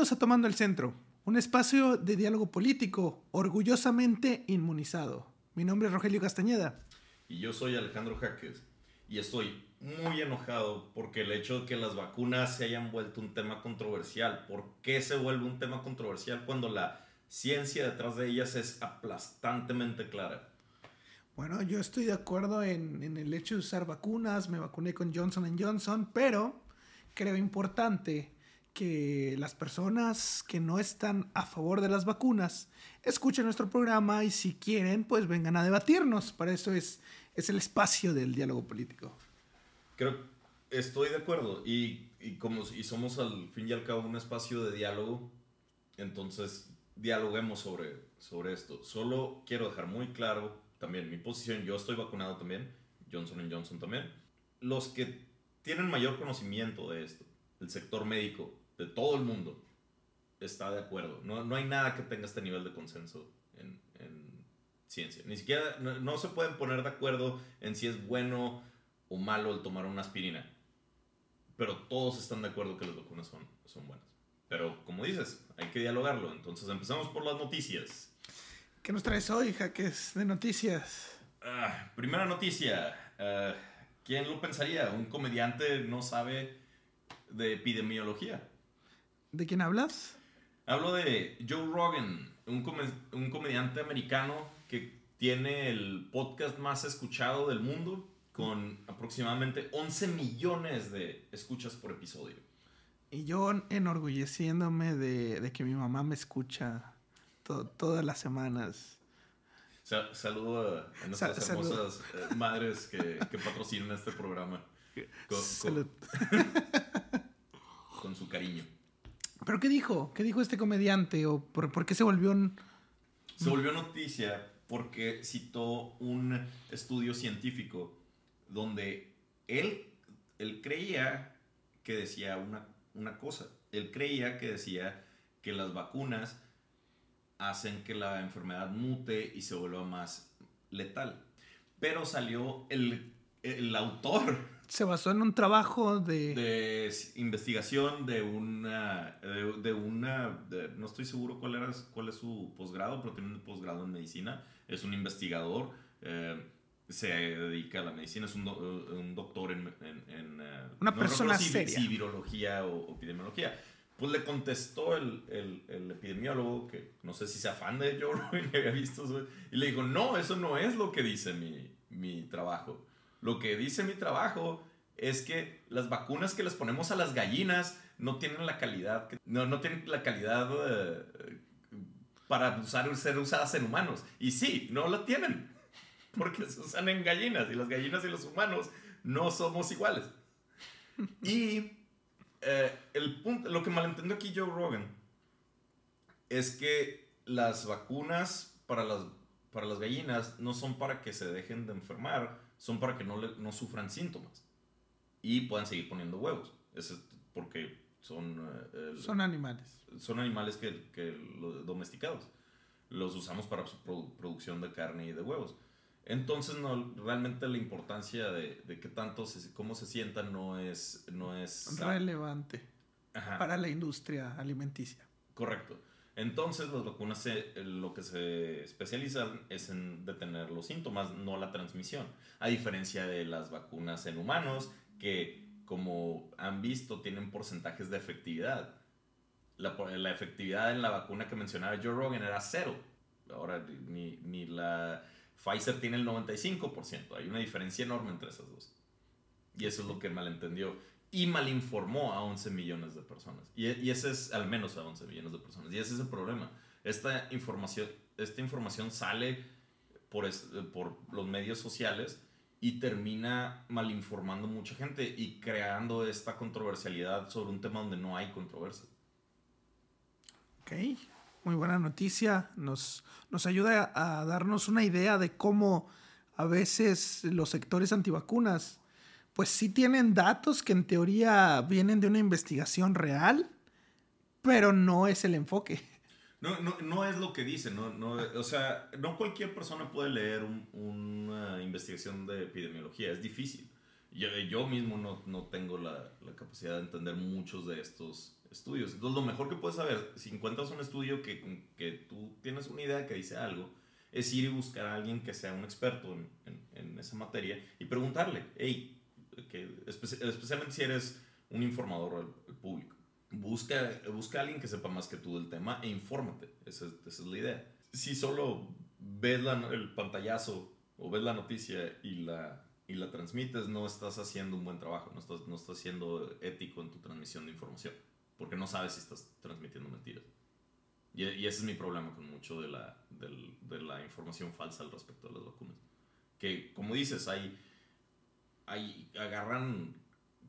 Bienvenidos a Tomando el Centro, un espacio de diálogo político orgullosamente inmunizado. Mi nombre es Rogelio Castañeda. Y yo soy Alejandro Jaques. Y estoy muy enojado porque el hecho de que las vacunas se hayan vuelto un tema controversial. ¿Por qué se vuelve un tema controversial cuando la ciencia detrás de ellas es aplastantemente clara? Bueno, yo estoy de acuerdo en, en el hecho de usar vacunas. Me vacuné con Johnson Johnson, pero creo importante que las personas que no están a favor de las vacunas escuchen nuestro programa y si quieren, pues vengan a debatirnos. Para eso es, es el espacio del diálogo político. Creo, estoy de acuerdo. Y, y como y somos al fin y al cabo un espacio de diálogo, entonces dialoguemos sobre, sobre esto. Solo quiero dejar muy claro también mi posición. Yo estoy vacunado también, Johnson Johnson también. Los que tienen mayor conocimiento de esto, el sector médico, de todo el mundo está de acuerdo. No, no hay nada que tenga este nivel de consenso en, en ciencia. Ni siquiera, no, no, se pueden poner de acuerdo en si es bueno o malo el tomar una aspirina. Pero todos están de acuerdo que las vacunas son, son buenas. Pero como dices, hay que dialogarlo. Entonces empezamos por las noticias. ¿Qué nos traes hoy, Jaques, de noticias? Ah, primera noticia. Uh, ¿Quién lo pensaría? Un comediante no sabe de epidemiología. ¿De quién hablas? Hablo de Joe Rogan, un, com un, comediante americano que tiene el podcast más escuchado del mundo, con aproximadamente 11 millones de escuchas por episodio. Y yo enorgulleciéndome de, de que mi mamá me escucha to todas las semanas. Sa saludo a, nuestras Sa hermosas eh, madres que, que, patrocinan este programa. Con, con su cariño. ¿Pero qué dijo? ¿Qué dijo este comediante? ¿O por, qué se volvió un...? Se volvió noticia porque citó un estudio científico donde él, él creía que decía una, una cosa. Él creía que decía que las vacunas hacen que la enfermedad mute y se vuelva más letal. Pero salió el, el autor se basó en un trabajo de... De investigación de una... De, de una de, no estoy seguro cuál, era, cuál es su posgrado, pero tiene un posgrado en medicina. Es un investigador. Eh, se dedica a la medicina. Es un, do, un doctor en... en, en una no persona si, seria. Si virología o, o, epidemiología. Pues le contestó el, el, el, epidemiólogo, que no sé si se afán de Joe Rogan, había visto y le dijo, no, eso no es lo que dice mi, mi trabajo. Lo que dice mi trabajo es que las vacunas que les ponemos a las gallinas no tienen la calidad, no, no tienen la calidad uh, para ser usadas en humanos. Y sí, no la tienen, porque se usan en gallinas y las gallinas y los humanos no somos iguales. Y eh, el punto, lo que malentendió aquí Joe Rogan es que las vacunas para las, para las gallinas no son para que se dejen de enfermar, son para que no, le, no sufran síntomas y puedan seguir poniendo huevos. Es porque son... Eh, son animales. Son animales que, que los domesticados. Los usamos para su produ producción de carne y de huevos. Entonces, no, realmente la importancia de, de qué tanto, se, cómo se sientan no es... No es relevante Ajá. para la industria alimenticia. Correcto. Entonces, las vacunas lo que se especializan es en detener los síntomas, no la transmisión. A diferencia de las vacunas en humanos, que, como han visto, tienen porcentajes de efectividad. La, la efectividad en la vacuna que mencionaba Joe Rogan era cero. Ahora, ni, ni la Pfizer tiene el 95%. Hay una diferencia enorme entre esas dos. Y eso es lo que malentendió y malinformó a 11 millones de personas. Y, ese es al menos a 11 millones de personas. Y ese es el problema. Esta información, esta información sale por, es, por los medios sociales y termina malinformando mucha gente y creando esta controversialidad sobre un tema donde no hay controversia. Ok, muy buena noticia. Nos, nos ayuda a, a darnos una idea de cómo a veces los sectores antivacunas pues sí tienen datos que en teoría vienen de una investigación real, pero no es el enfoque. No, no, no es lo que dice, no, no, o sea, no cualquier persona puede leer un, una investigación de epidemiología, es difícil. Yo, yo mismo no, no tengo la, la, capacidad de entender muchos de estos estudios. Entonces, lo mejor que puedes saber, si encuentras un estudio que, que tú tienes una idea que dice algo, es ir y buscar a alguien que sea un experto en, en, esa materia y preguntarle, hey, que, especialmente si eres un informador al, público, busca, busca a alguien que sepa más que tú del tema e infórmate. Esa, esa es la idea. Si solo ves el pantallazo o ves la noticia y la, y la transmites, no estás haciendo un buen trabajo, no estás, no estás siendo ético en tu transmisión de información, porque no sabes si estás transmitiendo mentiras. Y, y ese es mi problema con mucho de la, de la información falsa al respecto de las vacunas. Que, como dices, hay, agarran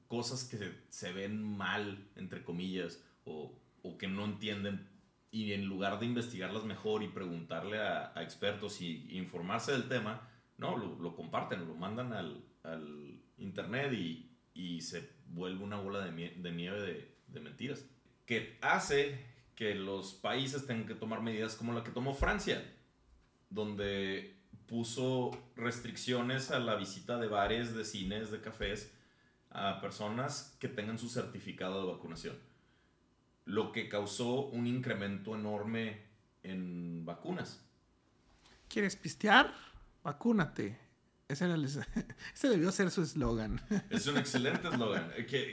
cosas que se, ven mal, entre comillas, o, que no entienden y en lugar de investigarlas mejor y preguntarle a, expertos y, informarse del tema, no, lo, comparten, lo mandan al, al internet y, se vuelve una bola de, nieve de, mentiras. Que hace que los países tengan que tomar medidas como la que tomó Francia, donde puso restricciones a la visita de bares, de cines, de cafés a personas que tengan su certificado de vacunación lo que causó un incremento enorme en vacunas. ¿Quieres pistear? Vacúnate. Ese, ese debió ser su eslogan. Es un excelente eslogan.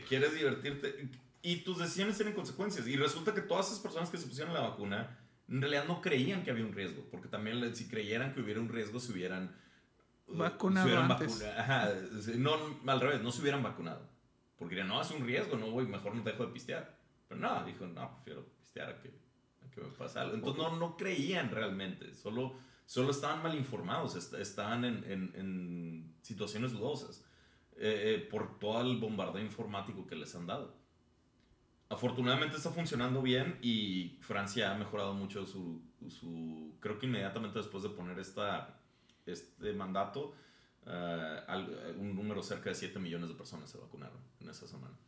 ¿Quieres divertirte? Y tus decisiones tienen consecuencias. Y resulta que todas esas personas que se pusieron la vacuna en realidad no creían que había un riesgo. Porque también si creyeran que hubiera un riesgo se hubieran uh, vacunado. antes. no, al revés, no se hubieran vacunado. Porque dirían, no, es un riesgo, no voy, mejor no dejo de pistear. Pero no, dijo, no, prefiero pistear a que, que me pase algo. Entonces no, no creían realmente, solo, solo estaban mal informados, estaban en, en, en situaciones dudosas eh, eh, por todo el bombardeo informático que les han dado. Afortunadamente está funcionando bien y Francia ha mejorado mucho su, su creo que inmediatamente después de poner esta, este mandato, uh, un número cerca de 7 millones de personas se vacunaron en esa semana.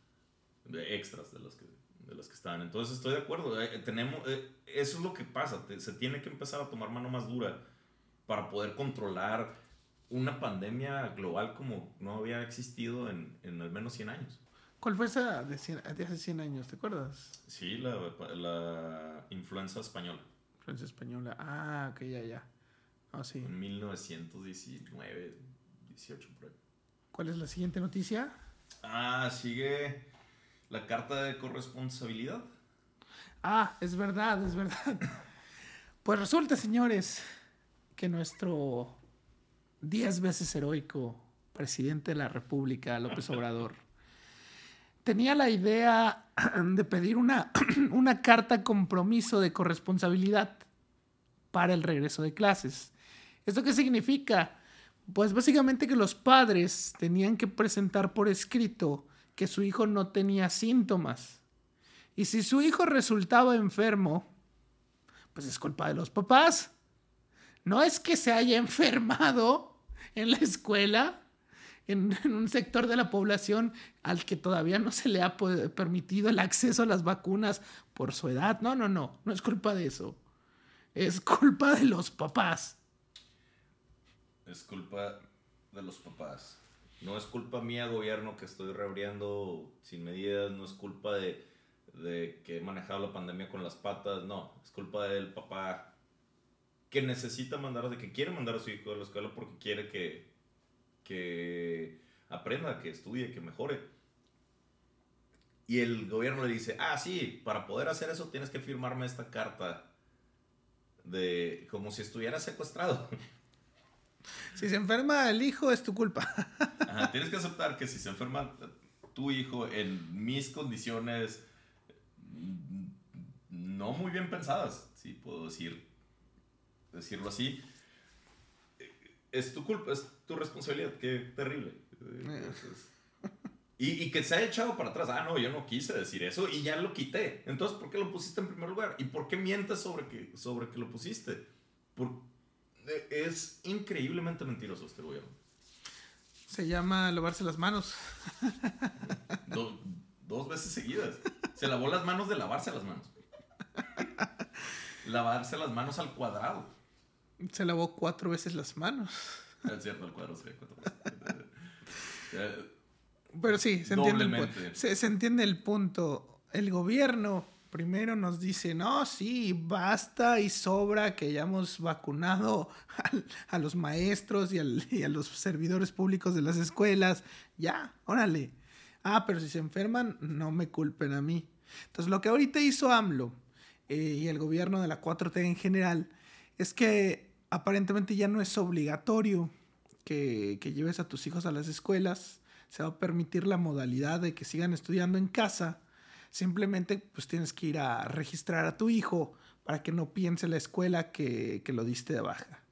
De extras de los que de las que están. Entonces estoy de acuerdo. Eh, tenemos, eh, eso es lo que pasa. se tiene que empezar a tomar mano más dura para poder controlar una pandemia global como no había existido en, en al menos 100 años. ¿Cuál fue esa de, hace 100 años? ¿Te acuerdas? Sí, la, la influenza española. Influenza española. Ah, ok, ya, ya. Ah, sí. En 1919, 18 por ahí. ¿Cuál es la siguiente noticia? Ah, sigue la carta de corresponsabilidad. Ah, es verdad, es verdad. Pues resulta, señores, que nuestro diez veces heroico presidente de la República, López Obrador, tenía la idea de pedir una, una carta compromiso de corresponsabilidad para el regreso de clases. ¿Esto qué significa? Pues básicamente que los padres tenían que presentar por escrito que su hijo no tenía síntomas. Y si su hijo resultaba enfermo, pues es culpa de los papás. No es que se haya enfermado en la escuela, en, un sector de la población al que todavía no se le ha permitido el acceso a las vacunas por su edad. No, no, no, no es culpa de eso. Es culpa de los papás. Es culpa de los papás. No es culpa mía, gobierno, que estoy reabriendo sin medidas, no es culpa de, que he manejado la pandemia con las patas, no, es culpa del papá que necesita mandar, que quiere mandar a su hijo a la escuela porque quiere que, que aprenda, que estudie, que mejore. Y el gobierno le dice, ah, sí, para poder hacer eso tienes que firmarme esta carta de como si estuviera secuestrado. Si se enferma el hijo, es tu culpa. tienes que aceptar que si se enferma tu hijo en mis condiciones mm, no muy bien pensadas, si puedo decir, decirlo así, es tu culpa, es tu responsabilidad, qué terrible. Y, y, que se haya echado para atrás, ah, no, yo no quise decir eso y ya lo quité. Entonces, ¿por qué lo pusiste en primer lugar? ¿Y por qué mientes sobre que, sobre que lo pusiste? ¿Por, es increíblemente mentiroso este gobierno. Se llama lavarse las manos. dos veces seguidas. Se lavó las manos de lavarse las manos. Lavarse las manos al cuadrado. Se lavó cuatro veces las manos. Es cierto, cuadrado sería cuatro veces. Pero sí, se entiende, el, se, se entiende el punto. el gobierno primero nos dice, no, sí, basta y sobra que hayamos vacunado a, los maestros y, y, a los servidores públicos de las escuelas. Ya, órale. Ah, pero si se enferman, no me culpen a mí. Entonces, lo que ahorita hizo AMLO eh, y el gobierno de la 4T en general es que aparentemente ya no es obligatorio que, que lleves a tus hijos a las escuelas. Se va a permitir la modalidad de que sigan estudiando en casa Simplemente pues tienes que ir a registrar a tu hijo para que no piense la escuela que, lo diste de baja.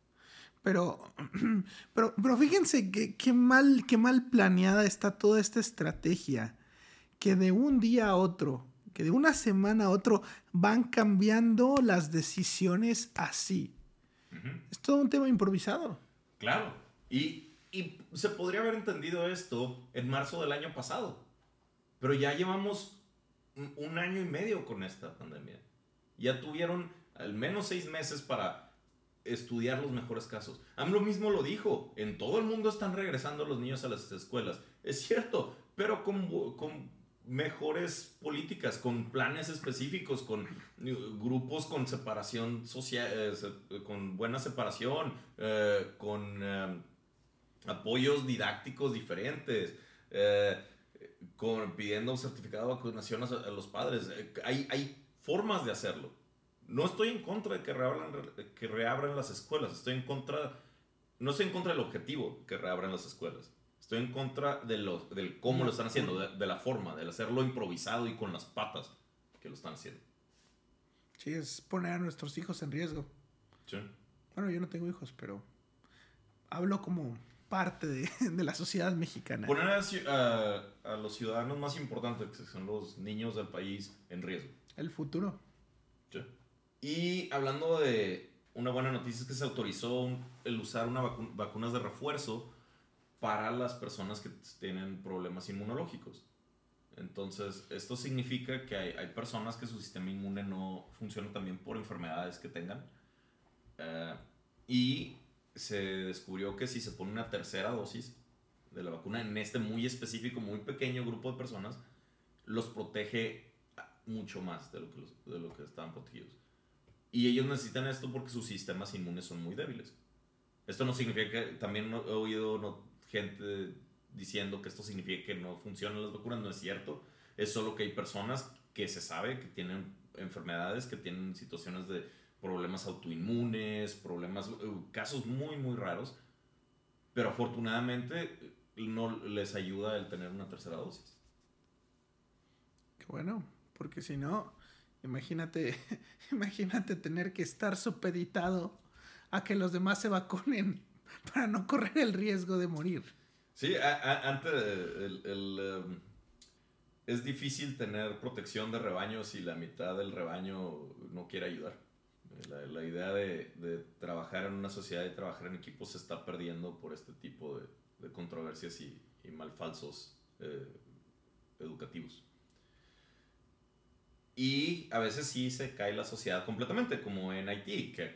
Pero, pero, pero fíjense qué mal, qué mal planeada está toda esta estrategia. Que de un día a otro, que de una semana a otro van cambiando las decisiones así. Es todo un tema improvisado. Claro. Y, y se podría haber entendido esto en marzo del año pasado. Pero ya llevamos un año y medio con esta pandemia. Ya tuvieron al menos seis meses para estudiar los mejores casos. lo mismo lo dijo, en todo el mundo están regresando los niños a las escuelas. Es cierto, pero con, con mejores políticas, con planes específicos, con grupos con separación social, eh, con buena separación, eh, con eh, apoyos didácticos diferentes con, pidiendo un certificado de vacunación a, los padres. Eh, hay, hay formas de hacerlo. No estoy en contra de que reabran, que reabran las escuelas. Estoy en contra, no estoy en contra del objetivo que reabran las escuelas. Estoy en contra de lo, del cómo lo están haciendo, de, la forma, del hacerlo improvisado y con las patas que lo están haciendo. Sí, es poner a nuestros hijos en riesgo. Sí. Bueno, yo no tengo hijos, pero hablo como parte de, la sociedad mexicana. Poner a, los ciudadanos más importantes, que son los niños del país, en riesgo. El futuro. Sí. Y hablando de una buena noticia es que se autorizó el usar una vacunas de refuerzo para las personas que tienen problemas inmunológicos. Entonces, esto significa que hay, personas que su sistema inmune no funciona también por enfermedades que tengan. Eh, y se descubrió que si se pone una tercera dosis de la vacuna en este muy específico, muy pequeño grupo de personas, los protege mucho más de lo que, de lo que estaban protegidos. Y ellos necesitan esto porque sus sistemas inmunes son muy débiles. Esto no significa que, también he oído gente diciendo que esto significa que no funcionan las vacunas, no es cierto. Es solo que hay personas que se sabe que tienen enfermedades, que tienen situaciones de problemas autoinmunes, problemas, eh, casos muy, muy raros, pero afortunadamente no les ayuda el tener una tercera dosis. Qué bueno, porque si no, imagínate, imagínate tener que estar supeditado a que los demás se vacunen para no correr el riesgo de morir. Sí, antes el, em, es difícil tener protección de rebaño si la mitad del rebaño no quiere ayudar. La, idea de, trabajar en una sociedad y trabajar en equipo se está perdiendo por este tipo de, controversias y, malfalsos eh, educativos. Y a veces sí se cae la sociedad completamente, como en Haití, que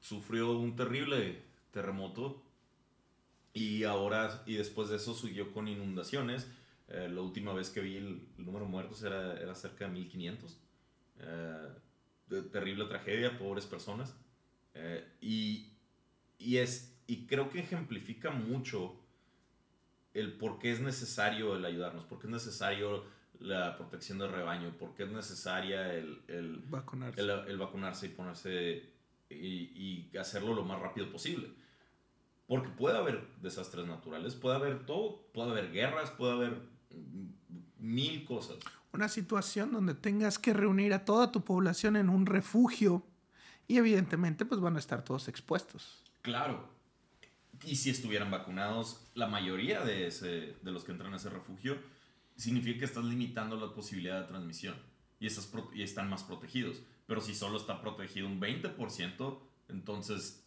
sufrió un terrible terremoto y ahora, y después de eso, siguió con inundaciones. Eh, la última vez que vi el, número de muertos era, era cerca de 1500 terrible tragedia, pobres personas. Eh, y, y, es, y creo que ejemplifica mucho el por qué es necesario el ayudarnos, por qué es necesario la protección del rebaño, por qué es necesaria el, el vacunarse. El, vacunarse y ponerse y, y, hacerlo lo más rápido posible. Porque puede haber desastres naturales, puede haber todo, puede haber guerras, puede haber mil cosas una situación donde tengas que reunir a toda tu población en un refugio y evidentemente pues van a estar todos expuestos. Claro. Y si estuvieran vacunados, la mayoría de, ese, de los que entran a ese refugio, significa que estás limitando la posibilidad de transmisión y, estás y están más protegidos. Pero si solo está protegido un 20%, entonces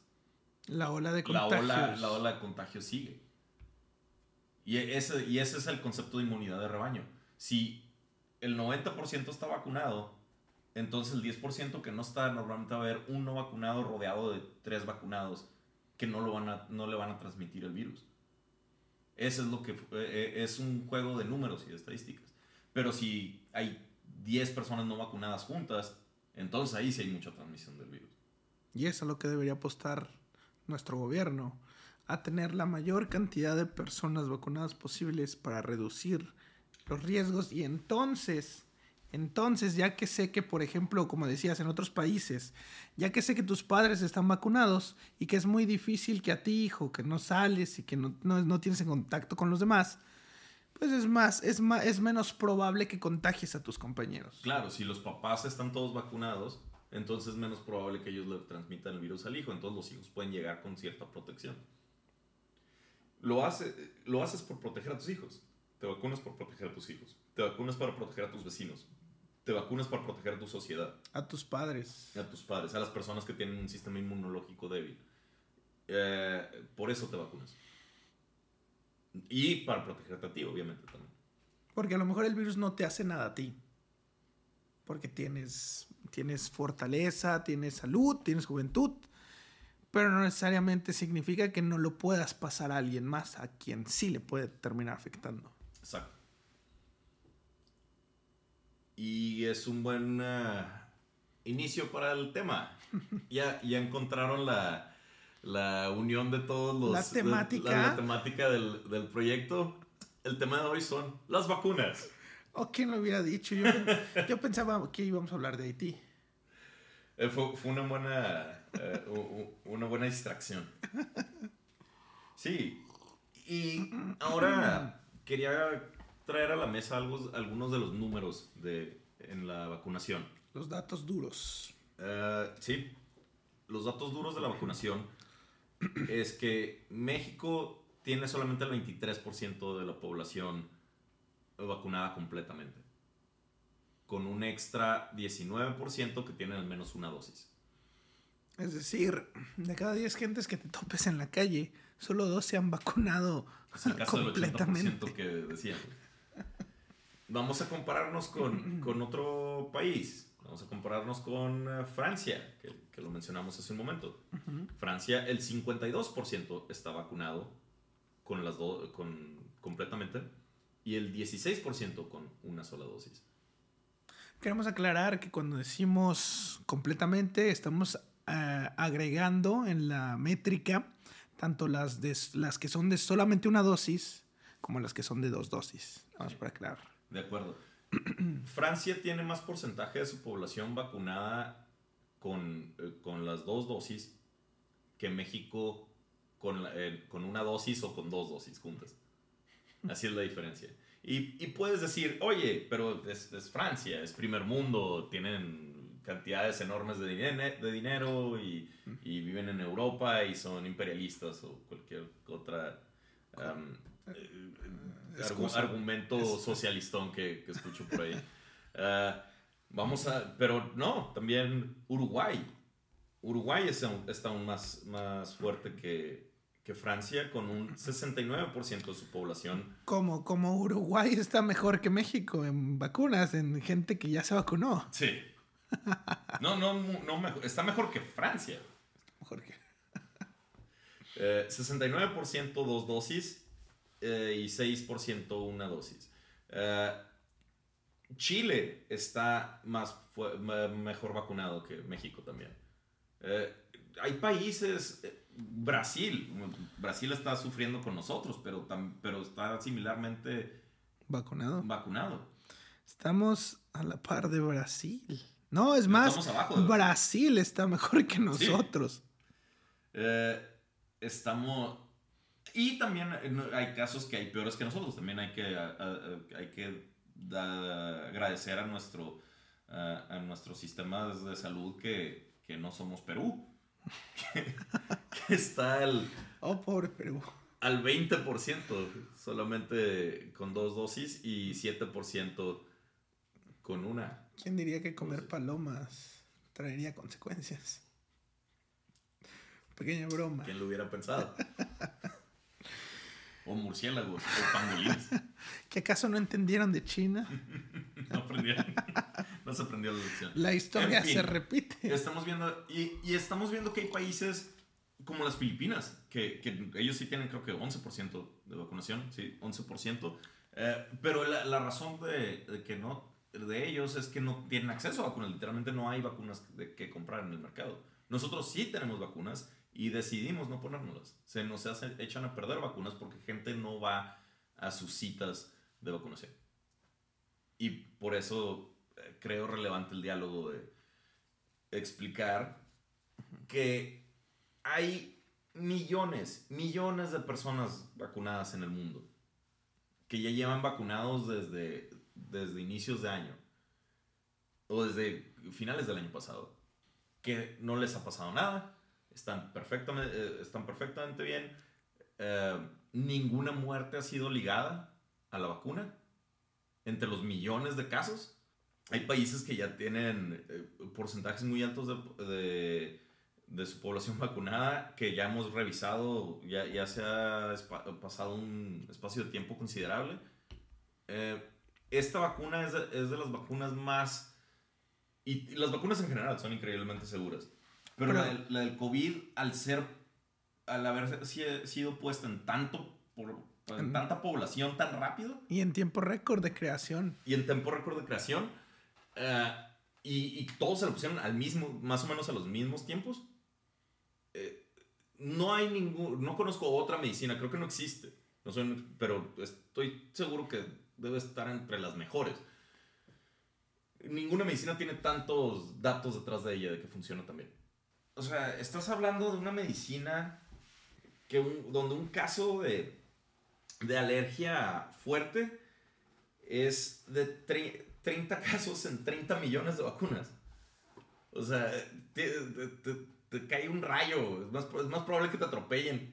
la ola de contagio la la ola de contagio sigue. Y ese, y ese es el concepto de inmunidad de rebaño. Si el 90% está vacunado, entonces el 10% que no está, normalmente va a haber uno vacunado rodeado de tres vacunados que no, lo van a, no le van a transmitir el virus. Eso es lo que eh, eh, es un juego de números y de estadísticas. Pero si hay 10 personas no vacunadas juntas, entonces ahí sí hay mucha transmisión del virus. Y eso es lo que debería apostar nuestro gobierno, a tener la mayor cantidad de personas vacunadas posibles para reducir los riesgos y entonces, entonces ya que sé que, por ejemplo, como decías, en otros países, ya que sé que tus padres están vacunados y que es muy difícil que a ti, hijo, que no sales y que no, no, no tienes en contacto con los demás, pues es más, es más, es menos probable que contagies a tus compañeros. Claro, si los papás están todos vacunados, entonces es menos probable que ellos le transmitan el virus al hijo, entonces los hijos pueden llegar con cierta protección. Lo, hace, lo haces por proteger a tus hijos, te vacunas por proteger a tus hijos, te vacunas para proteger a tus vecinos, te vacunas para proteger a tu sociedad. A tus padres. A tus padres, a las personas que tienen un sistema inmunológico débil. Eh, por eso te vacunas. Y para protegerte a ti, obviamente también. Porque a lo mejor el virus no te hace nada a ti. Porque tienes, tienes fortaleza, tienes salud, tienes juventud. Pero no necesariamente significa que no lo puedas pasar a alguien más, a quien sí le puede terminar afectando. Exacto. Y es un buen uh, inicio para el tema. ya, ya encontraron la, la unión de todos los... La temática. De, la, la, temática del, del, proyecto. El tema de hoy son las vacunas. ¿O quién lo hubiera dicho? Yo, yo pensaba que íbamos a hablar de Haití. Eh, fue, fue, una buena, eh, una buena distracción. Sí. Y ahora quería traer a la mesa algo, algunos de los números de, en la vacunación. Los datos duros. Uh, sí. Los datos duros de la vacunación es que México tiene solamente el 23% de la población vacunada completamente. Con un extra 19% que tienen al menos una dosis. Es decir, de cada 10 gentes que te topes en la calle, solo dos se han vacunado es el caso completamente. del 80% que decían. Vamos a compararnos con, con otro país. Vamos a compararnos con uh, Francia, que, que, lo mencionamos hace un momento. Uh -huh. Francia, el 52% está vacunado con las con, completamente y el 16% con una sola dosis. Queremos aclarar que cuando decimos completamente, estamos uh, agregando en la métrica tanto las, de, las que son de solamente una dosis como las que son de dos dosis. Vamos sí. para aclarar. De acuerdo. Francia tiene más porcentaje de su población vacunada con, eh, con las dos dosis que México con, la, eh, con, una dosis o con dos dosis juntas. Así es la diferencia. Y, y puedes decir, oye, pero es, es, Francia, es primer mundo, tienen cantidades enormes de, dinero, de dinero y, y, viven en Europa y son imperialistas o cualquier otra... Um, Argu argumento es, socialistón que, que, escucho por ahí. Uh, vamos a, pero no, también Uruguay. Uruguay es, está aún más, más fuerte que, que Francia con un 69% de su población. Como, como Uruguay está mejor que México en vacunas, en gente que ya se vacunó. Sí. No, no, no está mejor que Francia. Mejor que... Eh, 69% dos dosis eh, y 6% una dosis. Uh, Chile está más mejor vacunado que México también. Uh, hay países, Brasil, Brasil está sufriendo con nosotros, pero, pero está similarmente vacunado. vacunado. Estamos a la par de Brasil. No, es más, Brasil. Brasil está mejor que nosotros. Sí. estamos y también eh, hay casos que hay peores que nosotros. También hay que, a, a, hay que da, agradecer a nuestro, a, a nuestros sistemas de salud que, que no somos Perú. Que, que, está el... Oh, pobre Perú. Al 20% solamente con dos dosis y 7% con una. ¿Quién diría que comer palomas traería consecuencias? Pequeña broma. ¿Quién lo hubiera pensado? O murciélagos, o pangolines. ¿Que acaso no entendieron de China? no aprendieron. No se aprendió la lección. La historia en fin, se repite. Estamos viendo, y, y, estamos viendo que hay países como las Filipinas, que, que ellos sí tienen creo que 11% de vacunación, sí, 11%. Eh, pero la, la razón de, de, que no de ellos es que no tienen acceso a vacunas. Literalmente no hay vacunas de que comprar en el mercado. Nosotros sí tenemos vacunas y decidimos no ponérnoslas. Se nos echan a perder vacunas porque gente no va a sus citas de vacunación. Y por eso eh, creo relevante el diálogo de explicar que hay millones, millones de personas vacunadas en el mundo que ya llevan vacunados desde, desde inicios de año o desde finales del año pasado, que no les ha pasado nada, están perfectamente, eh, están perfectamente bien, eh, ninguna muerte ha sido ligada a la vacuna, entre los millones de casos. Hay países que ya tienen eh, porcentajes muy altos de, de, su población vacunada que ya hemos revisado, ya, ya se ha pasado un espacio de tiempo considerable. esta vacuna es de, es de las vacunas más y, las vacunas en general son increíblemente seguras. Pero, la, del, COVID, al ser, al haber sido puesta en tanto, por, en tanta población tan rápido. Y en tiempo récord de creación. Y en tiempo récord de creación. Eh, y, y, todos se lo pusieron al mismo, más o menos a los mismos tiempos. Eh, no hay ningún, no conozco otra medicina, creo que no existe. No soy, pero estoy seguro que debe estar entre las mejores ninguna medicina tiene tantos datos detrás de ella de que funciona también. O sea, estás hablando de una medicina que donde un caso de, de alergia fuerte es de 30 casos en 30 millones de vacunas. O sea, te, te, cae un rayo, es más, es más probable que te atropellen.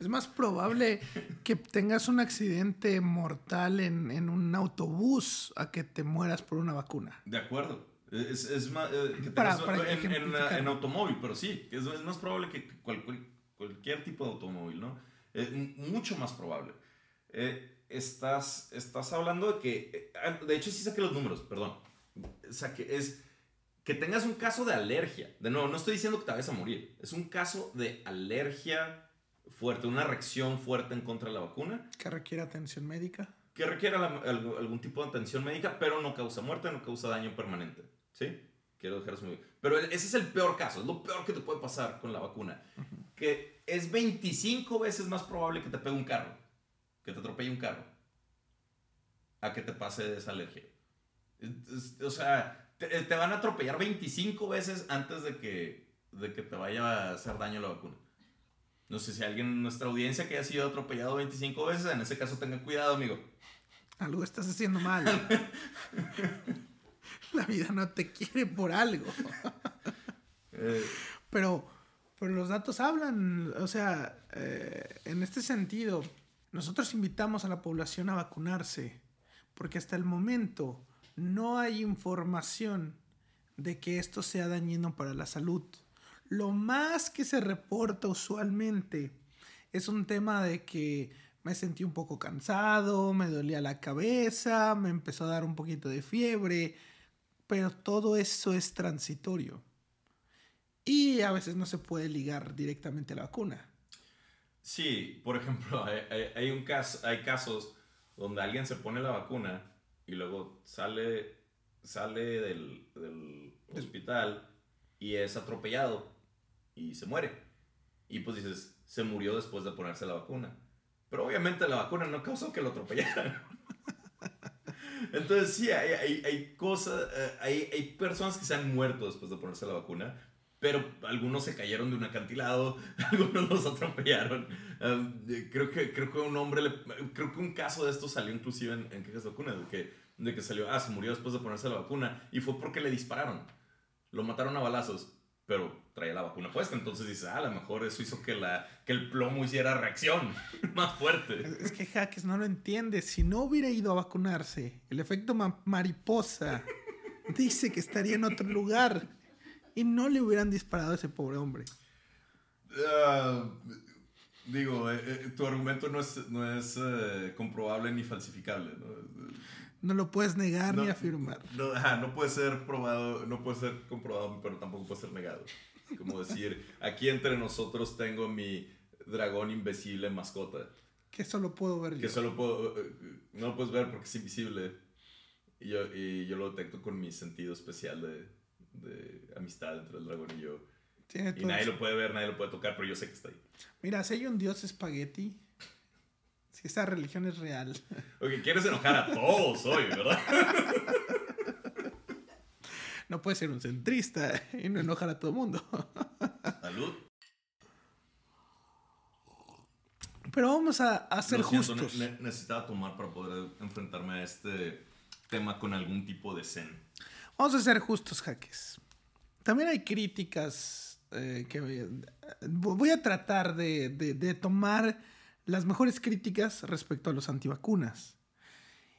Es más probable que tengas un accidente mortal en, un autobús a que te mueras por una vacuna. De acuerdo. Es, más, eh, que para, en, automóvil, pero sí, es, más probable que cualquier tipo de automóvil, ¿no? Es mucho más probable. Eh, estás, estás hablando de que, eh, de hecho sí saqué los números, perdón. O sea, que es que tengas un caso de alergia. De nuevo, no estoy diciendo que te vayas a morir. Es un caso de alergia fuerte, una reacción fuerte en contra de la vacuna. Que requiere atención médica. Que requiera algún tipo de atención médica, pero no causa muerte, no causa daño permanente. ¿Sí? Quiero dejar eso muy bien. Pero ese es el peor caso, es lo peor que te puede pasar con la vacuna. Que es 25 veces más probable que te pegue un carro, que te atropelle un carro, a que te pase esa alergia. O sea, te, te van a atropellar 25 veces antes de que, de que te vaya a hacer daño la vacuna. No sé si alguien en nuestra audiencia que haya sido atropellado 25 veces, en ese caso tenga cuidado, amigo. Algo estás haciendo mal. La vida no te quiere por algo. Eh. Pero, pero los datos hablan, o sea, eh, en este sentido, nosotros invitamos a la población a vacunarse, porque hasta el momento no hay información de que esto sea dañino para la salud. Lo más que se reporta usualmente es un tema de que me sentí un poco cansado, me dolía la cabeza, me empezó a dar un poquito de fiebre, pero todo eso es transitorio. Y a veces no se puede ligar directamente a la vacuna. Sí, por ejemplo, hay, un caso, hay casos donde alguien se pone la vacuna y luego sale, sale del, del hospital y es atropellado y se muere. Y pues dices, se murió después de ponerse la vacuna. Pero obviamente la vacuna no causó que lo atropellaran. Entonces sí, hay, hay, cosas, eh, hay, hay personas que se han muerto después de ponerse la vacuna, pero algunos se cayeron de un acantilado, algunos los atropellaron. creo, que, creo que un hombre, creo que un caso de esto salió inclusive en, en quejas de vacuna, de que, de que salió, ah, se murió después de ponerse la vacuna, y fue porque le dispararon. Lo mataron a balazos pero traía la vacuna puesta. Entonces dice, ah, a lo mejor eso hizo que, la, que el plomo hiciera reacción más fuerte. Es que Jaques no lo entiende. Si no hubiera ido a vacunarse, el efecto mariposa dice que estaría en otro lugar y no le hubieran disparado a ese pobre hombre. Ah, digo, eh, eh, tu argumento no es, no es eh, comprobable ni falsificable. ¿no? No lo puedes negar ni afirmar. No, no puede ser probado, no puede ser comprobado, pero tampoco puede ser negado. Como decir, aquí entre nosotros tengo mi dragón invisible mascota. Que solo puedo ver que solo puedo, eh, no lo puedes ver porque es invisible. Y yo, y yo lo detecto con mi sentido especial de, de amistad entre el dragón y yo. Tiene Y nadie eso. lo puede ver, nadie lo puede tocar, pero yo sé que está ahí. Mira, si hay un dios espagueti, si esa religión es real, Oye, quieres enojar a todos hoy, ¿verdad? no puede ser un centrista y no enojar a todo el mundo. Salud. Pero vamos a, a ser siento, justos. ne- necesitaba tomar para poder enfrentarme a este tema con algún tipo de zen. Vamos a ser justos, jaques. También hay críticas eh, que voy a tratar de, de- de tomar las mejores críticas respecto a los antivacunas.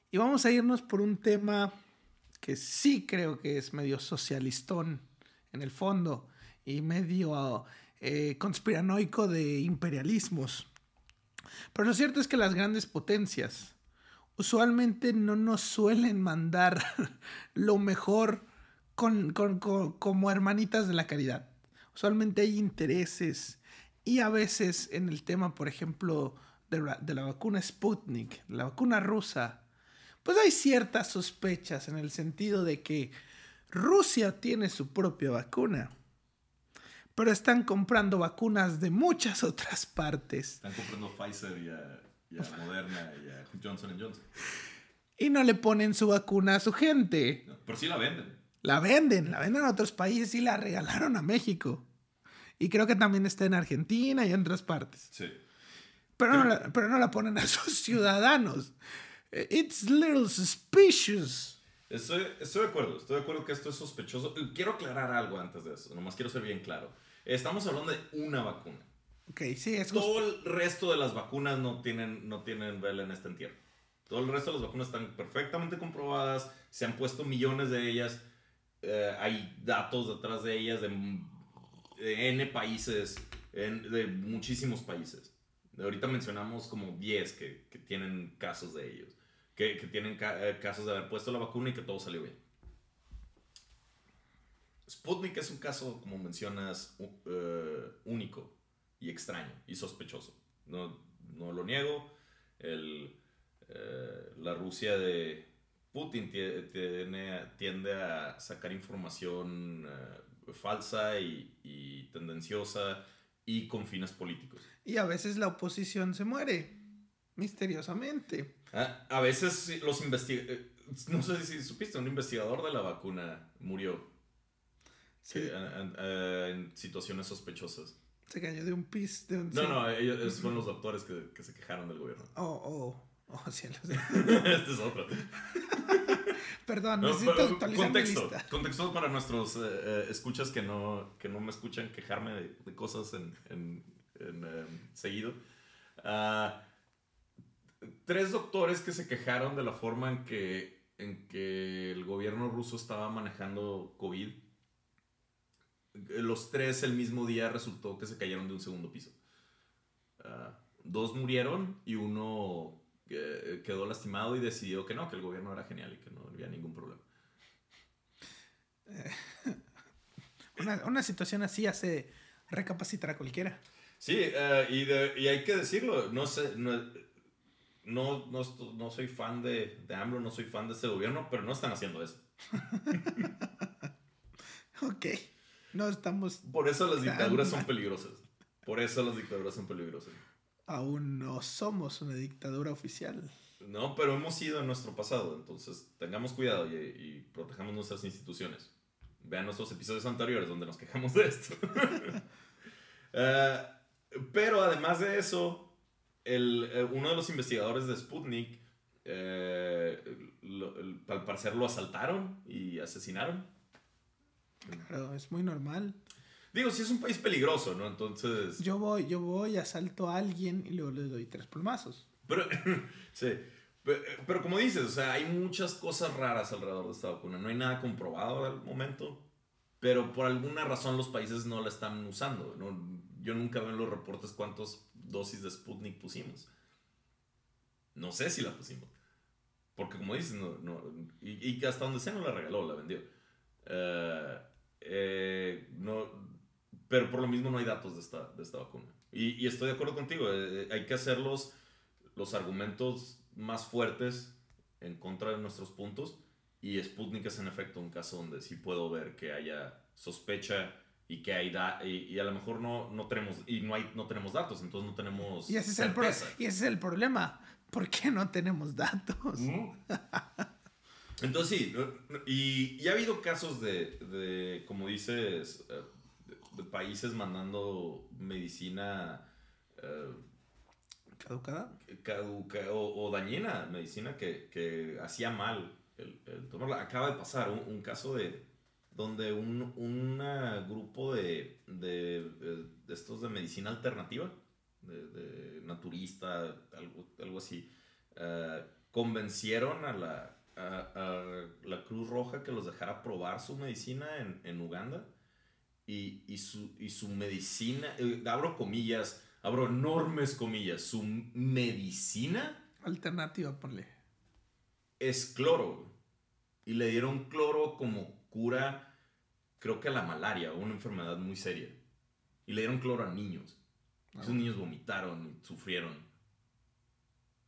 Y vamos a irnos por un tema que sí creo que es medio socialistón en el fondo y medio eh, conspiranoico de imperialismos. Pero lo cierto es que las grandes potencias usualmente no nos suelen mandar lo mejor como hermanitas de la caridad. Usualmente hay intereses y a veces en el tema, por ejemplo, de la, de la vacuna Sputnik, la vacuna rusa, pues hay ciertas sospechas en el sentido de que Rusia tiene su propia vacuna, pero están comprando vacunas de muchas otras partes Están comprando Pfizer y a, y a Moderna y a Johnson Johnson. y no le ponen su vacuna a su gente. No, Pero sí la venden. La venden, la venden a otros países y la regalaron a México. Y creo que también está en Argentina y en otras partes. Sí. Pero no la, pero no la ponen a sus ciudadanos. It's little suspicious. Estoy, estoy de acuerdo, estoy de acuerdo que esto es sospechoso. Quiero aclarar algo antes de eso, nomás quiero ser bien claro. Estamos hablando de una vacuna. Ok, sí, es justo. Todo el resto de las vacunas no tienen, no tienen vela en este entierro. Todo el resto de las vacunas están perfectamente comprobadas, se han puesto millones de ellas, eh, hay datos detrás de ellas de, de N países, de muchísimos países. Ahorita mencionamos como 10 que, tienen casos de ellos, que, tienen eh, casos de haber puesto la vacuna y que todo salió bien. Sputnik es un caso, como mencionas, eh, único y extraño y sospechoso. No, no lo niego. El, eh, la Rusia de Putin tiende a sacar información falsa y, y tendenciosa y con fines políticos. Y a veces la oposición se muere. Misteriosamente. Ah, A veces los investigadores... No sé si supiste, un investigador de la vacuna murió Sí, que, ah, ah, ah, en situaciones sospechosas. se cayó de un pis. De un, No, no, ellos fueron los doctores que, que se quejaron del gobierno. Oh, oh, oh, cielos. este es otro. Perdón, No, necesito pero, actualizar mi contexto, lista. contexto para nuestros eh, eh, escuchas que no, que no me escuchan quejarme de, de cosas en, en- en, eh, seguido. Ah, tres doctores que se quejaron de la forma en que, en que el gobierno ruso estaba manejando COVID. Los tres el mismo día resultó que se cayeron de un segundo piso. Ah, dos murieron y uno eh, quedó lastimado y decidió que no, que el gobierno era genial y que no había ningún problema. Una, una situación así hace recapacitar a cualquiera. Sí, eh, y, de- y hay que decirlo, no sé, no, no, no, no soy fan de, de AMLO, no soy fan de este gobierno, pero no están haciendo eso. Ok. No estamos. Por eso las dictaduras son peligrosas. Por eso las dictaduras son peligrosas. Aún no somos una dictadura oficial. No, pero hemos sido en nuestro pasado, entonces tengamos cuidado y, y protejamos nuestras instituciones. Vean nuestros episodios anteriores donde nos quejamos de esto. Eh, pero además de eso, el, eh, uno de los investigadores de Sputnik, eh, lo- el- al parecer lo asaltaron y asesinaron. Claro, es muy normal. Digo, sí es un país peligroso, ¿no? Entonces... Yo voy, yo voy, asalto a alguien y luego le doy tres plomazos. Pero, sí. Pe- Pero, como dices, o sea, hay muchas cosas raras alrededor de esta vacuna. No hay nada comprobado al momento, pero por alguna razón los países no la están usando. ¿no? Yo nunca veo en los reportes cuántas dosis de Sputnik pusimos. No sé si la pusimos. Porque como dices, no, no, y, y que hasta donde sea no la regaló, la vendió. Eh, eh, no, pero por lo mismo no hay datos de esta, de esta vacuna. Y, y estoy de acuerdo contigo, eh, hay que hacer los, los argumentos más fuertes en contra de nuestros puntos Y Sputnik es en efecto un caso donde sí puedo ver que haya sospecha y que hay da y, y, a lo mejor no, no tenemos y no hay no tenemos datos entonces no tenemos y ese es el y ese es el problema ¿por qué no tenemos datos? entonces sí y, y, ha habido casos de, de como dices eh, países mandando medicina uh, caducada caduca, o, o, dañina medicina que, que hacía mal el, el tomarla acaba de pasar un, un caso de donde un un grupo de, de, de, estos de medicina alternativa, de, de naturista, algo, algo así, uh, convencieron a la, a, a la, Cruz Roja que los dejara probar su medicina en, en Uganda y, y, su, y su medicina, eh, abro comillas, abro enormes comillas, su medicina alternativa, ponle. Es cloro. Y le dieron cloro como cura creo que a la malaria, una enfermedad muy seria. Y le dieron cloro a niños. Ah. Esos niños vomitaron, sufrieron.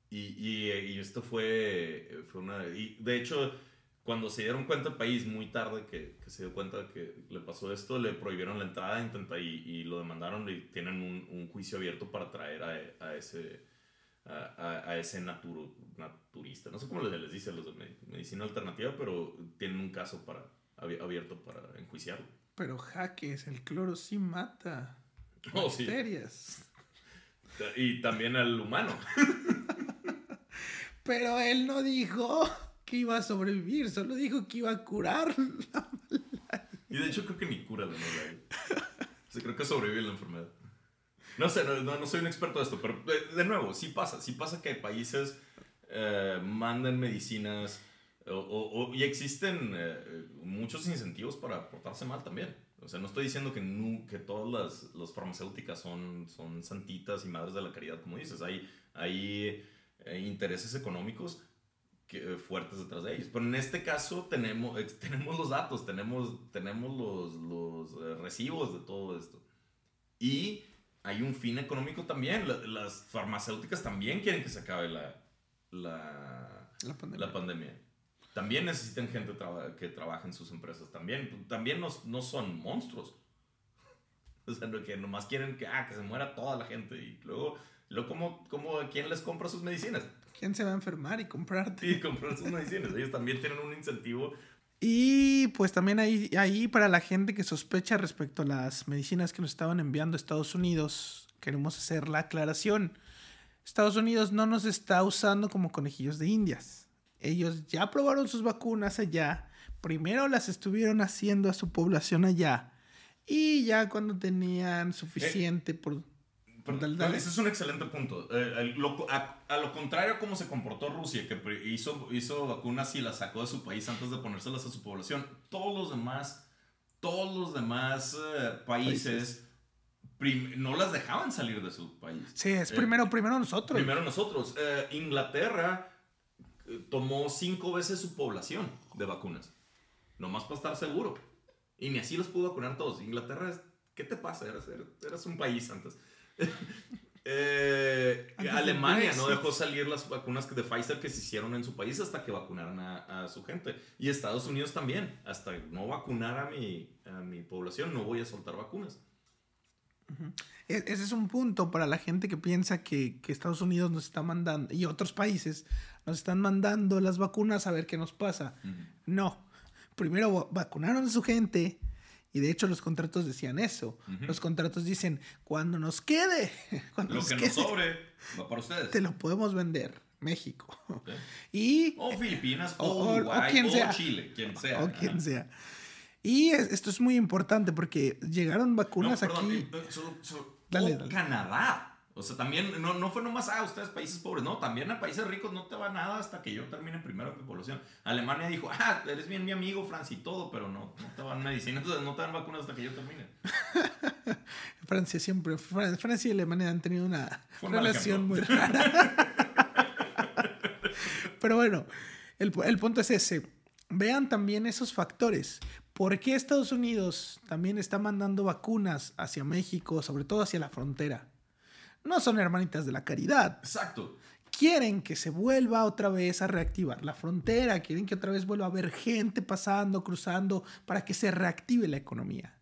Y, y, y, esto fue, fue una... Y de hecho, cuando se dieron cuenta el país, muy tarde que, que se dio cuenta que le pasó esto, le prohibieron la entrada intenta, y, y lo demandaron y tienen un, un juicio abierto para traer a, a ese, a, a, ese naturo, naturista. No sé cómo les, dice a los de medicina alternativa, pero tienen un caso para, abierto para enjuiciarlo. Pero jaques, el cloro sí mata oh, bacterias. Y también al humano. Pero él no dijo que iba a sobrevivir, solo dijo que iba a curar la malaria. Y de hecho creo que ni cura la malaria. O sea, creo que sobrevive la enfermedad. No sé, no, no, soy un experto de esto, pero de, nuevo, sí pasa. Sí pasa que países eh, mandan medicinas o, y existen eh, muchos incentivos para portarse mal también. O sea, no estoy diciendo que, no, que todas las, las, farmacéuticas son, son santitas y madres de la caridad, como dices. Hay, hay eh, intereses económicos que, fuertes detrás de ellos. Pero en este caso tenemos, tenemos los datos, tenemos, tenemos los, los eh, recibos de todo esto. Y hay un fin económico también. las farmacéuticas también quieren que se acabe la, la, la pandemia. La pandemia también necesitan gente que trabaje en sus empresas. También, también no, no son monstruos. O sea, que nomás quieren que, ah, que se muera toda la gente. Y luego, luego ¿cómo, cómo, ¿quién les compra sus medicinas? ¿Quién se va a enfermar y comprarte? Y comprar sus medicinas. Ellos también tienen un incentivo. Y pues también ahí, ahí para la gente que sospecha respecto a las medicinas que nos estaban enviando a Estados Unidos, queremos hacer la aclaración. Estados Unidos no nos está usando como conejillos de indias ellos ya probaron sus vacunas allá. Primero las estuvieron haciendo a su población allá. Y ya cuando tenían suficiente por... ese es un excelente punto. Eh, a, lo contrario a cómo se comportó Rusia, que hizo, hizo vacunas y las sacó de su país antes de ponérselas a su población, todos los demás, todos los demás eh, países, no las dejaban salir de su país. Sí, es primero, eh, primero nosotros. Primero nosotros. Inglaterra tomó cinco veces su población de vacunas. Nomás para estar seguro. Y ni así los pudo vacunar todos. Inglaterra, ¿qué te pasa? Eras, un país antes. Eh, Alemania no dejó salir las vacunas de Pfizer que se hicieron en su país hasta que vacunaran a, su gente. Y Estados Unidos también. Hasta no vacunar a mi, a mi población, no voy a soltar vacunas. E, ese es un punto para la gente que piensa que, que Estados Unidos nos está mandando y otros países nos están mandando las vacunas a ver qué nos pasa. No, primero vacunaron a su gente y de hecho los contratos decían eso. Los contratos dicen, cuando nos quede, cuando lo que nos sobre, va para ustedes. Te lo podemos vender. México. Y, o Filipinas, o, Uruguay, o, Chile, quien sea. O quien sea. Y esto es muy importante porque llegaron vacunas aquí. dale, dale. Canadá. O sea, también no, no fue nomás, ah, ustedes países pobres, no, también a países ricos no te va nada hasta que yo termine primero mi población. Alemania dijo, ah, eres bien mi amigo, Francia y todo, pero no, no te van medicina, entonces no te dan vacunas hasta que yo termine. Francia siempre, Francia y Alemania han tenido una relación muy rara. pero bueno, el, el punto es ese. Vean también esos factores. ¿Por qué Estados Unidos también está mandando vacunas hacia México, sobre todo hacia la frontera? No son hermanitas de la caridad. Exacto. quieren que se vuelva otra vez a reactivar la frontera, quieren que otra vez vuelva a haber gente pasando, cruzando, para que se reactive la economía.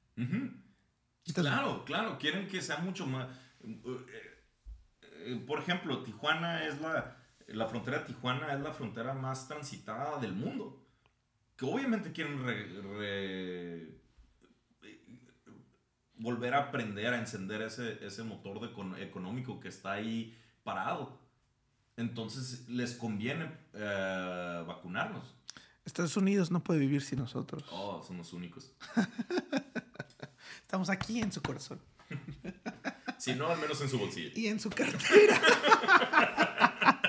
claro, claro, quieren que sea mucho más... Eh, por ejemplo, Tijuana es la... La frontera de Tijuana es la frontera más transitada del mundo. Que obviamente quieren volver a aprender a encender ese, ese motor de, económico que está ahí parado. Entonces les conviene eh, vacunarnos. Estados Unidos no puede vivir sin nosotros. Oh, somos únicos. Estamos aquí en su corazón. si no, al menos en su bolsillo. Y en su cartera.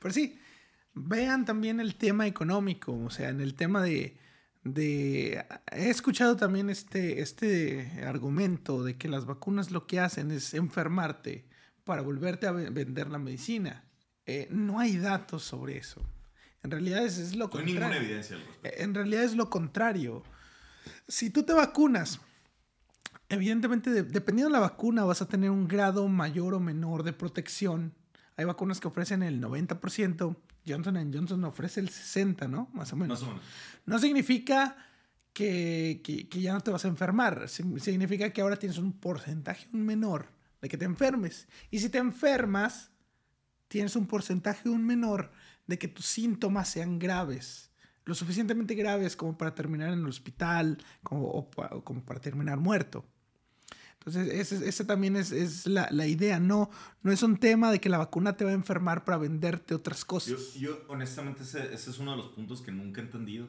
Pero sí, vean también el tema económico, o sea, en el tema de, de... He escuchado también este, este argumento de que las vacunas lo que hacen es enfermarte para volverte a vender la medicina. Eh, no hay datos sobre eso. En realidad es, lo contrario. No hay ninguna evidencia eh, En realidad es lo contrario. Si tú te vacunas, evidentemente dependiendo de la vacuna vas a tener un grado mayor o menor de protección. Hay vacunas que ofrecen el 90%, Johnson Johnson ofrece el 60, ¿no? Más o menos. No significa que, que, ya no te vas a enfermar. Significa que ahora tienes un porcentaje menor de que te enfermes. Y si te enfermas, tienes un porcentaje un menor de que tus síntomas sean graves. Lo suficientemente graves como para terminar en el hospital como, o, como para terminar muerto. Entonces, esa también es, la, idea. No, no es un tema de que la vacuna te va a enfermar para venderte otras cosas. Yo, honestamente, ese, es uno de los puntos que nunca he entendido.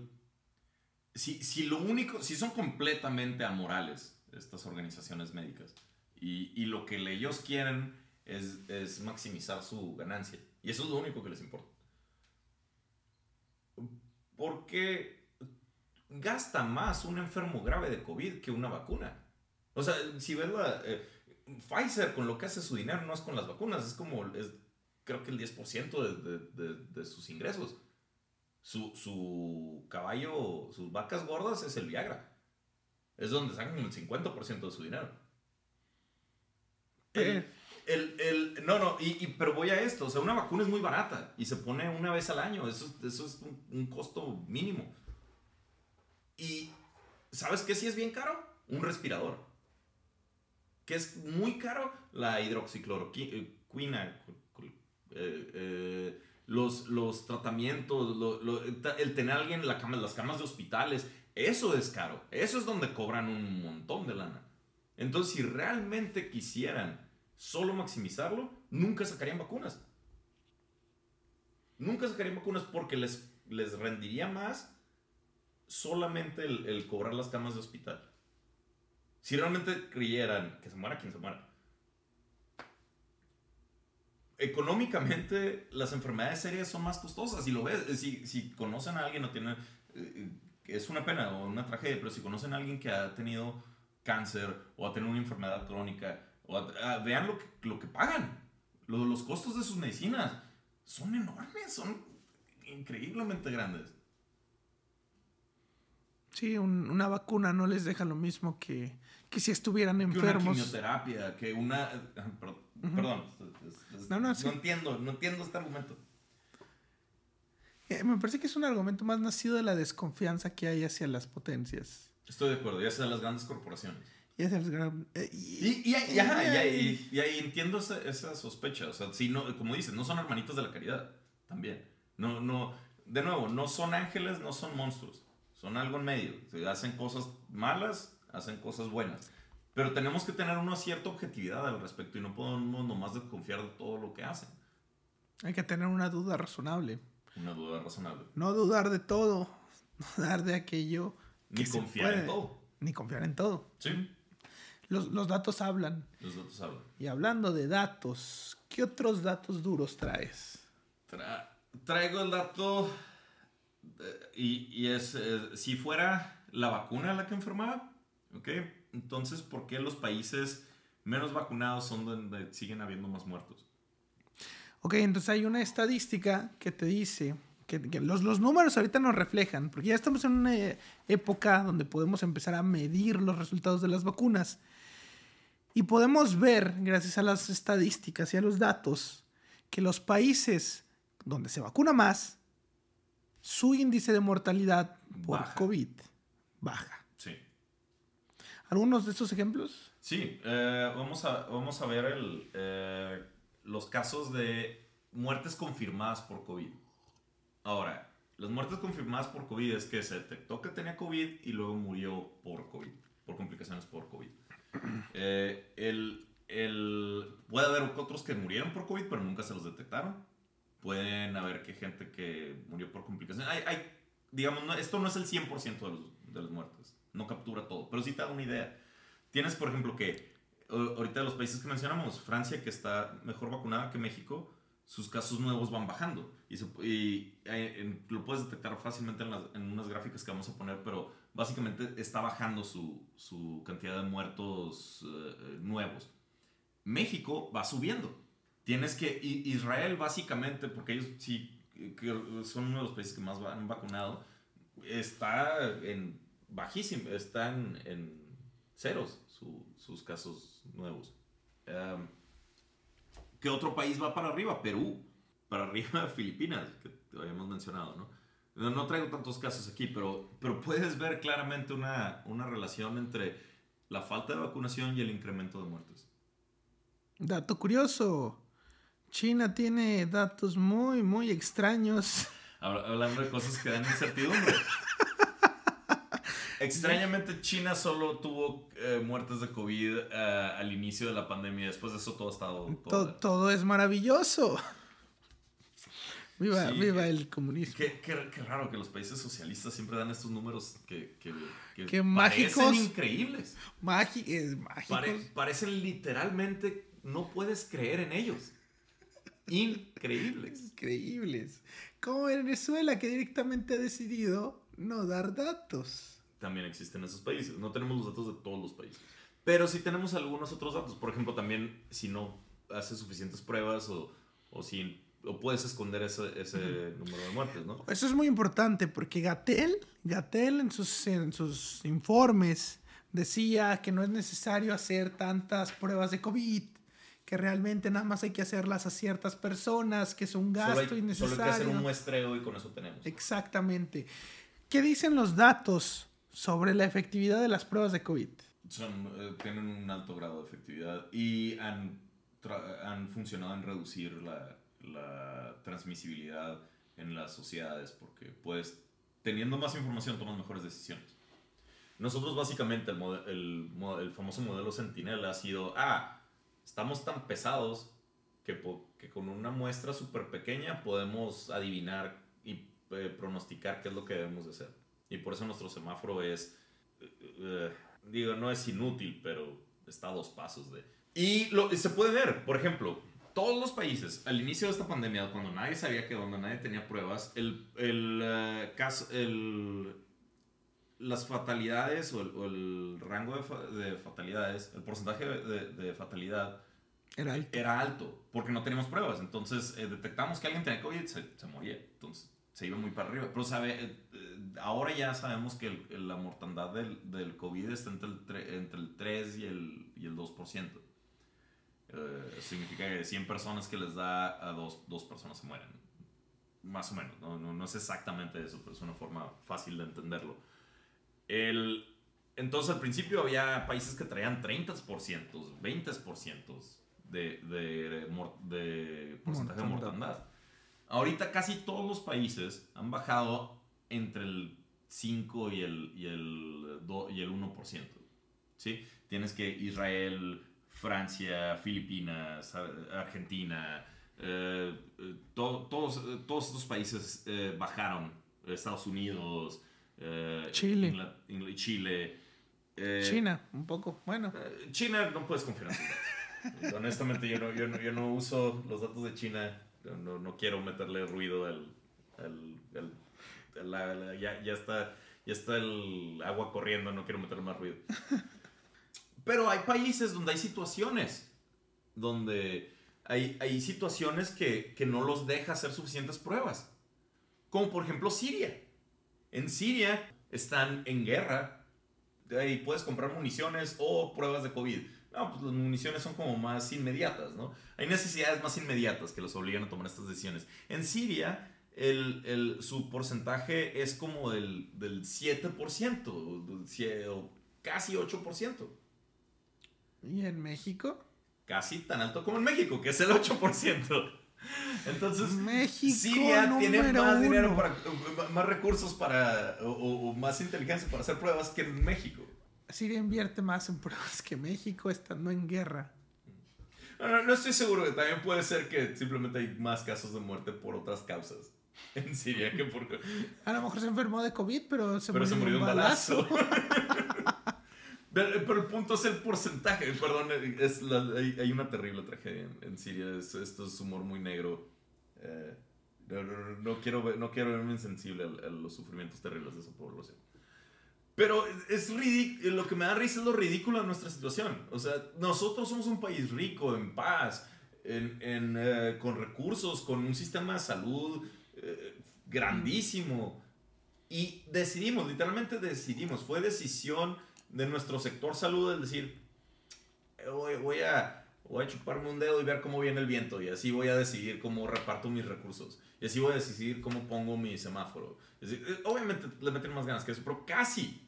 Si, si lo único, si son completamente amorales estas organizaciones médicas y, y lo que ellos quieren es, es maximizar su ganancia y eso es lo único que les importa. Porque gasta más un enfermo grave de COVID que una vacuna. O sea, si ves la... Eh, Pfizer con lo que hace su dinero no es con las vacunas, es como, es, creo que el 10% de, de, de, sus ingresos. Su, su, caballo, sus vacas gordas es el Viagra. Es donde sacan el 50% de su dinero. El, el, el, no, no, y, pero voy a esto. O sea, una vacuna es muy barata y se pone una vez al año. Eso, eso es un, un costo mínimo. Y, ¿sabes qué sí es bien caro? Un respirador que es muy caro, la hidroxicloroquina, eh, eh, los, los tratamientos, el tener a alguien en las camas de hospitales, eso es caro. Eso es donde cobran un montón de lana. Entonces, si realmente quisieran solo maximizarlo, nunca sacarían vacunas. Nunca sacarían vacunas porque les, les rendiría más solamente el cobrar las camas de hospital. Si realmente creyeran que se muera quien se muera. Económicamente, las enfermedades serias son más costosas. Y lo ves, si, si conocen a alguien o tienen. Eh, es una pena o una tragedia, pero si conocen a alguien que ha tenido cáncer o ha tenido una enfermedad crónica, ah, vean lo que, lo que pagan. Los, los costos de sus medicinas son enormes, son increíblemente grandes. Sí, una vacuna no les deja lo mismo que, que si estuvieran enfermos. Que una quimioterapia, que una... Perdón, no, no, entiendo, no entiendo este argumento. Eh, me parece que es un argumento más nacido de la desconfianza que hay hacia las potencias. Estoy de acuerdo, y hacia las grandes corporaciones. Y hacia las grandes... Eh, y, y, ahí entiendo esa, esa, sospecha. O sea, si no, como dices, no son hermanitos de la caridad. También. No, no, de nuevo, no son ángeles, no son monstruos. Son algo en medio. Hacen cosas malas, hacen cosas buenas. Pero tenemos que tener una cierta objetividad al respecto y no podemos nomás desconfiar de todo lo que hacen. Hay que tener una duda razonable. Una duda razonable. No dudar de todo, no dudar de aquello. Ni confiar en todo. Ni confiar en todo. Sí. Los, los, datos hablan. Los datos hablan. Y hablando de datos, ¿qué otros datos duros traes? traigo el dato y, y es, si fuera la vacuna la que enfermaba, ¿ok? Entonces, ¿por qué los países menos vacunados son donde siguen habiendo más muertos? Ok, entonces hay una estadística que te dice que, los, los, números ahorita nos reflejan, porque ya estamos en una época donde podemos empezar a medir los resultados de las vacunas. Y podemos ver, gracias a las estadísticas y a los datos, que los países donde se vacuna más, su índice de mortalidad por Baja. COVID baja. Sí. ¿Algunos de estos ejemplos? Sí, eh, vamos, a, vamos a ver el, eh, los casos de muertes confirmadas por COVID. Ahora, las muertes confirmadas por COVID es que se detectó que tenía COVID y luego murió por COVID, por complicaciones por COVID. Eh, el, el- puede haber otros que murieron por COVID, pero nunca se los detectaron. Pueden haber que gente que murió por complicaciones. Hay, hay, digamos, no- esto no es el 100% de, los, de las muertes. No captura todo, pero sí te da una idea. Tienes, por ejemplo, que ahorita de los países que mencionamos, Francia, que está mejor vacunada que México, sus casos nuevos van bajando. Y, se- y, eh, lo puedes detectar fácilmente en, las- en unas gráficas que vamos a poner, pero básicamente está bajando su, su cantidad de muertos eh, eh, nuevos. México va subiendo. Tienes que, Israel básicamente, porque ellos sí son uno de los países que más han vacunado, está en bajísimo, está en, ceros su- sus casos nuevos. Em, ¿Qué otro país va para arriba? Perú. Para arriba Filipinas, que habíamos mencionado, ¿no? No, no traigo tantos casos aquí, pero, pero puedes ver claramente una, una relación entre la falta de vacunación y el incremento de muertes. Dato curioso. China tiene datos muy, muy extraños. Habla- Hablando de cosas que dan incertidumbre. Extrañamente, China solo tuvo eh, muertes de COVID eh, al inicio de la pandemia. Después de eso, todo ha estado. todo- To- todo es maravilloso. Viva, Sí. viva el comunismo. Qué, qué- qué raro que los países socialistas siempre dan estos números que, que, que Qué parecen mágicos. increíbles. Mágicos. Pare- parecen literalmente, no puedes creer en ellos. Increíbles. Increíbles. Como Venezuela, que directamente ha decidido no dar datos. También existen esos países. No tenemos los datos de todos los países. Pero sí tenemos algunos otros datos. Por ejemplo, también si no haces suficientes pruebas o, o si o puedes esconder ese, ese número de muertes, ¿no? Eso es muy importante porque Gatel, Gatel en sus, en sus informes decía que no es necesario hacer tantas pruebas de COVID, que realmente nada más hay que hacerlas a ciertas personas, que es un Solo gasto hay, solo innecesario. hay que hacer un muestreo y con eso tenemos. Exactamente. ¿Qué dicen los datos sobre la efectividad de las pruebas de COVID? Son, eh, tienen un alto grado de efectividad y han, han funcionado en reducir la, la transmisibilidad en las sociedades porque pues teniendo más información tomas mejores decisiones. Nosotros básicamente el, mode- el, el famoso modelo Sentinel ha sido, ah, estamos tan pesados que, que con una muestra súper pequeña podemos adivinar y eh, pronosticar qué es lo que debemos de hacer. Y por eso nuestro semáforo es, eh, eh, digo, no es inútil, pero está a dos pasos de... Y lo, se puede ver, por ejemplo, todos los países, al inicio de esta pandemia, cuando nadie sabía que cuando nadie tenía pruebas, el, el, eh, caso, el, las fatalidades o el, o el rango de, fa- de fatalidades, el porcentaje de, fatalidad Era alto. era alto porque no teníamos pruebas. Entonces eh, detectamos que alguien tenía COVID, se, se moría. Entonces se iba muy para arriba. Pero sabe, eh, eh, ahora ya sabemos que el- la mortandad del, del COVID está entre el, tre- entre el 3 y el, y el 2%. Eh, significa que de 100 personas que les da a dos, dos personas se mueren. Más o menos. No, no, no es exactamente eso, pero es una forma fácil de entenderlo. El, entonces al principio había países que traían 30%, 20% de, de, de, de porcentaje de Mortandad. Ahorita casi todos los países han bajado entre el 5 y el, y el, do- y el 1%. ¿sí? Tienes que Israel, Francia, Filipinas, Argentina, eh, eh, to- todos, eh, todos estos países eh, bajaron. Estados Unidos, eh, Chile. Ingl- Chile. eh, China, un poco. Bueno, eh, China no puedes confiar en. Honestamente, yo no, yo, no, yo no uso los datos de China. No, quiero meterle ruido al. al- al- a la- la- ya, ya, está, ya está el agua corriendo, no quiero meterle más ruido. Pero hay países donde hay situaciones. Donde hay, hay situaciones que, que no los deja hacer suficientes pruebas. Como por ejemplo Siria. En Siria están en guerra y puedes comprar municiones o pruebas de COVID. no, pues las municiones son como más inmediatas, ¿no? Hay necesidades más inmediatas que los obligan a tomar estas decisiones. En Siria, el, el, su porcentaje es como del, del 7%, o casi 8%. ¿Y en México? Casi tan alto como en México, que es el 8%. Entonces, México, Siria tiene más dinero para, más recursos para, o, más inteligencia para hacer pruebas que en México. Siria invierte más en pruebas que México estando en guerra. No, no, estoy seguro. También puede ser que simplemente hay más casos de muerte por otras causas en Siria que por... A lo mejor se enfermó de COVID, pero se murió, de un balazo. pero, el punto es el porcentaje. Perdón, es hay, una terrible tragedia en, Siria. esto es humor muy negro. Eh, no, quiero, no quiero verme insensible a, a los sufrimientos terribles de esa población. Pero es ridículo, lo que me da risa es lo ridículo de nuestra situación. O sea, nosotros somos un país rico, en paz, en, en, eh, con recursos, con un sistema de salud eh, grandísimo. Y decidimos, literalmente decidimos, fue decisión de nuestro sector salud el decir, eh, voy, a, voy a chuparme un dedo y ver cómo viene el viento y así voy a decidir cómo reparto mis recursos y así voy a decidir cómo pongo mi semáforo. obviamente le meten más ganas que eso, pero casi,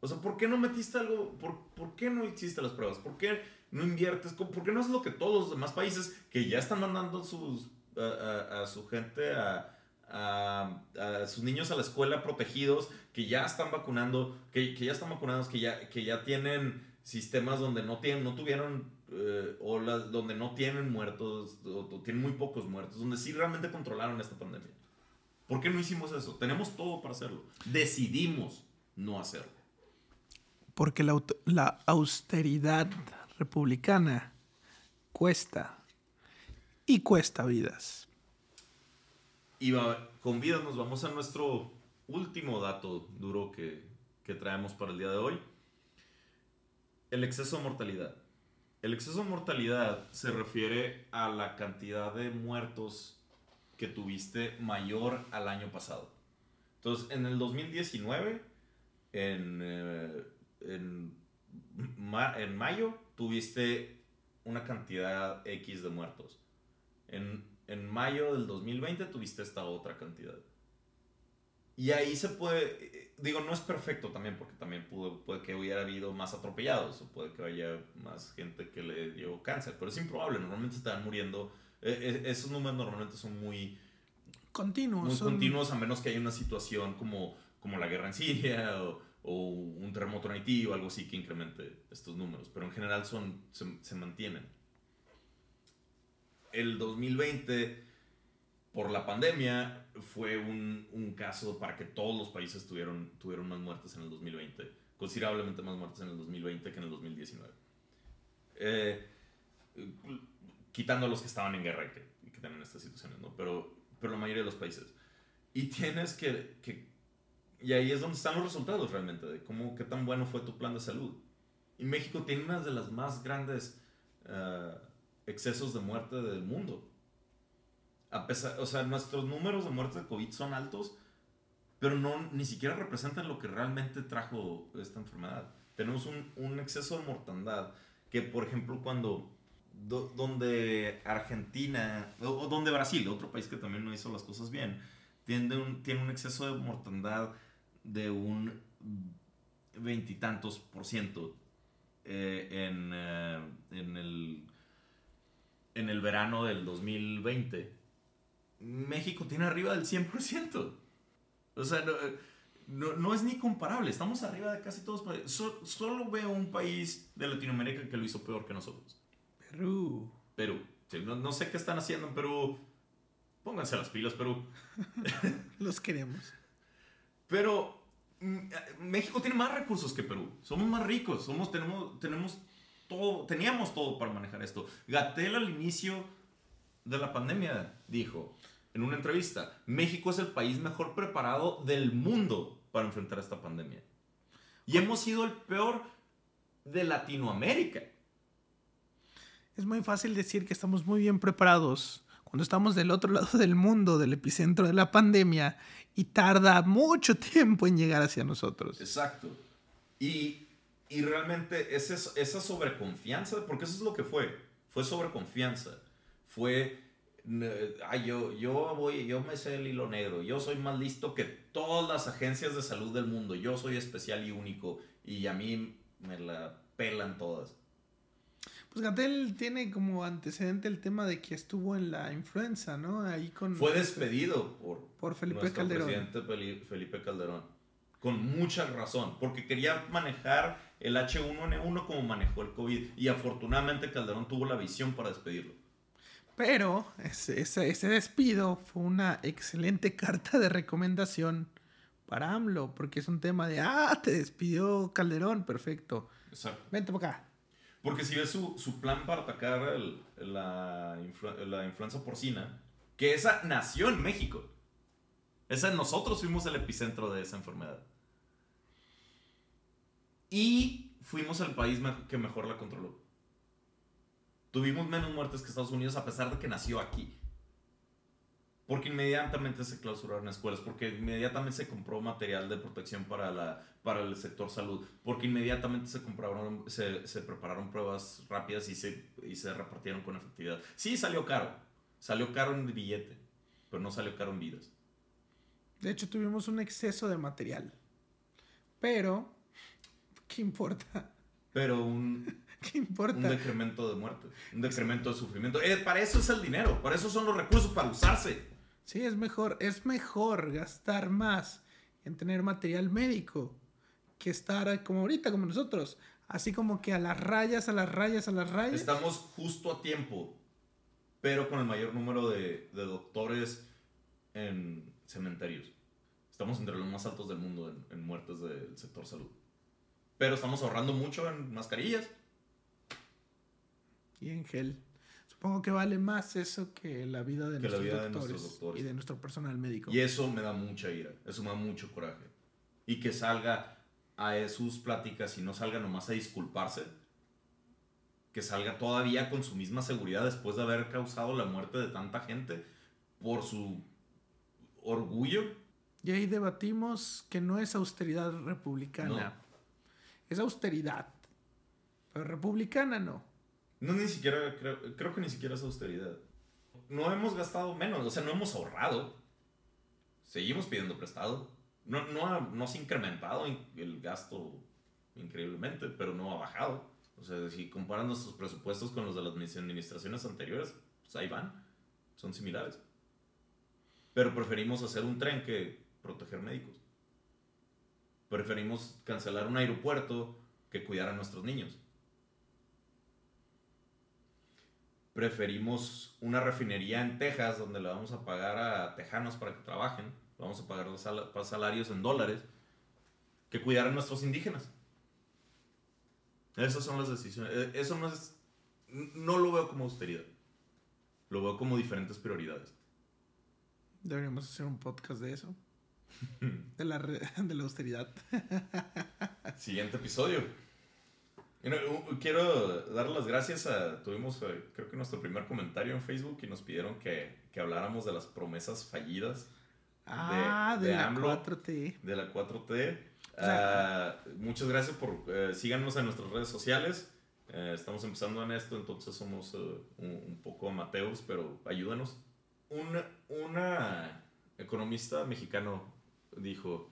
o sea, ¿por qué no metiste algo? ¿Por, ¿por qué no hiciste las pruebas? ¿Por qué no inviertes? ¿Por qué no es lo que todos los demás países que ya están mandando sus, a, su gente, a, a, sus niños a la escuela protegidos, que ya están vacunando, que, que, ya están vacunados, que ya, que ya tienen sistemas donde no, tienen, no tuvieron eh, olas, donde no tienen muertos, o, o tienen muy pocos muertos, donde sí realmente controlaron esta pandemia? ¿Por qué no hicimos eso? Tenemos todo para hacerlo. Decidimos no hacerlo porque la, austeridad republicana cuesta y cuesta vidas. Y con vidas nos vamos a nuestro último dato duro que, traemos para el día de hoy. El exceso de mortalidad. El exceso de mortalidad se refiere a la cantidad de muertos que tuviste mayor al año pasado. Entonces, en el 2019, en eh, en, en mayo tuviste una cantidad X de muertos. En, en mayo del 2020 tuviste esta otra cantidad. Y ahí se puede, digo, no es perfecto también, porque también puede, puede, que hubiera habido más atropellados, o puede que haya más gente que le dio cáncer, pero es improbable, normalmente están muriendo, eh, eh, esos números normalmente son muy continuos. Muy continuos, a menos que haya una situación como, como la guerra en Siria o, o un terremoto en Haití o algo así que incremente estos números, pero en general son, se, mantienen. El 2020, por la pandemia, fue un, un, caso para que todos los países tuvieron, tuvieron más muertes en el 2020, considerablemente más muertes en el 2020 que en el 2019. Eh, quitando a los que estaban en guerra y que, que tienen estas situaciones, ¿no? Pero, pero la mayoría de los países. Y tienes que, que y ahí es donde están los resultados realmente, de cómo, qué tan bueno fue tu plan de salud. Y México tiene una de las más grandes uh, excesos de muerte del mundo. A pesar, o sea, nuestros números de muerte de COVID son altos, pero no, ni siquiera representan lo que realmente trajo esta enfermedad. Tenemos un, un exceso de mortandad que, por ejemplo, cuando donde Argentina o, donde Brasil, otro país que también no hizo las cosas bien, tiene un, tiene un exceso de mortandad de un veintitantos por ciento eh, en, eh, en, el, en el verano del 2020. México tiene arriba del 100%. O sea, no, no, es ni comparable. Estamos arriba de casi todos. solo veo un país de Latinoamérica que lo hizo peor que nosotros. Perú. Perú. No, no sé qué están haciendo en Perú. Pónganse las pilas, Perú. Los queremos. Pero mm, México tiene más recursos que Perú. Somos más ricos. Somos, tenemos, tenemos todo, teníamos todo para manejar esto. Gatel al inicio de la pandemia dijo en una entrevista, México es el país mejor preparado del mundo para enfrentar esta pandemia. Y hemos sido el peor de Latinoamérica. Es muy fácil decir que estamos muy bien preparados cuando estamos del otro lado del mundo, del epicentro de la pandemia, y tarda mucho tiempo en llegar hacia nosotros. Exacto. Y Y realmente ese, esa sobreconfianza, porque eso es lo que fue, fue sobreconfianza, fue, ay, yo, yo voy, yo me sé el hilo negro, yo soy más listo que todas las agencias de salud del mundo, yo soy especial y único, y a mí me la pelan todas. Pues Gatel tiene como antecedente el tema de que estuvo en la influenza, ¿no? Ahí con... Fue despedido por, por Felipe Calderón. presidente Felipe Calderón. Con mucha razón, porque quería manejar el H1N1 como manejó el COVID. Y afortunadamente Calderón tuvo la visión para despedirlo. Pero ese, ese, despido fue una excelente carta de recomendación para AMLO, porque es un tema de, ah, te despidió Calderón, perfecto. Exacto. Vente por acá. Porque si ves su, su plan para atacar la, la influenza porcina, que esa nació en México. Esa, nosotros fuimos el epicentro de esa enfermedad. Y fuimos el país que mejor la controló. Tuvimos menos muertes que Estados Unidos a pesar de que nació aquí. Porque inmediatamente se clausuraron escuelas, porque inmediatamente se compró material de protección para, la, para el sector salud, porque inmediatamente se, compraron, se, se prepararon pruebas rápidas y se, y se repartieron con efectividad. Sí, salió caro. Salió caro en billete, pero no salió caro en vidas. De hecho, tuvimos un exceso de material. Pero, ¿qué importa? Pero un, ¿Qué importa? Un decremento de muerte, un decremento de sufrimiento. Eh, para eso es el dinero, para eso son los recursos, para usarse. Sí, es mejor, es mejor gastar más en tener material médico que estar como ahorita, como nosotros. Así como que a las rayas, a las rayas, a las rayas. Estamos justo a tiempo, pero con el mayor número de, doctores en cementerios. Estamos entre los más altos del mundo en, en muertes del sector salud. Pero estamos ahorrando mucho en mascarillas. Y en gel. Supongo que vale más eso que la vida de, nuestros, doctores y de nuestro personal médico. Y eso me da mucha ira, eso me da mucho coraje. Y que salga a sus pláticas y no salga nomás a disculparse, que salga todavía con su misma seguridad después de haber causado la muerte de tanta gente por su orgullo. Y ahí debatimos que no es austeridad republicana, es austeridad, pero republicana no. No, ni siquiera, creo, creo que ni siquiera es austeridad. No hemos gastado menos, o sea, no hemos ahorrado. Seguimos pidiendo prestado. No, no, no se ha incrementado el gasto increíblemente, pero no ha bajado. O sea, si comparan nuestros presupuestos con los de las administraciones anteriores, pues ahí van. Son similares. Pero preferimos hacer un tren que proteger médicos. Preferimos cancelar un aeropuerto que cuidar a nuestros niños. Preferimos una refinería en Texas donde le vamos a pagar a tejanos para que trabajen, vamos a pagar los salarios en dólares, que cuidar a nuestros indígenas. Esas son las decisiones. Eh, eso no es. No lo veo como austeridad. Lo veo como diferentes prioridades. Deberíamos hacer un podcast de eso. de, la, de la austeridad. Siguiente episodio. Quiero dar las gracias a, tuvimos eh, creo que nuestro primer comentario en Facebook y nos pidieron que, que habláramos de las promesas fallidas ah, de, la 4T. De la 4T. Ah, muchas gracias por, eh, síganos en nuestras redes sociales. Eh, estamos empezando en esto, entonces somos un, un, poco amateurs, pero ayúdanos. Una, una economista mexicano dijo,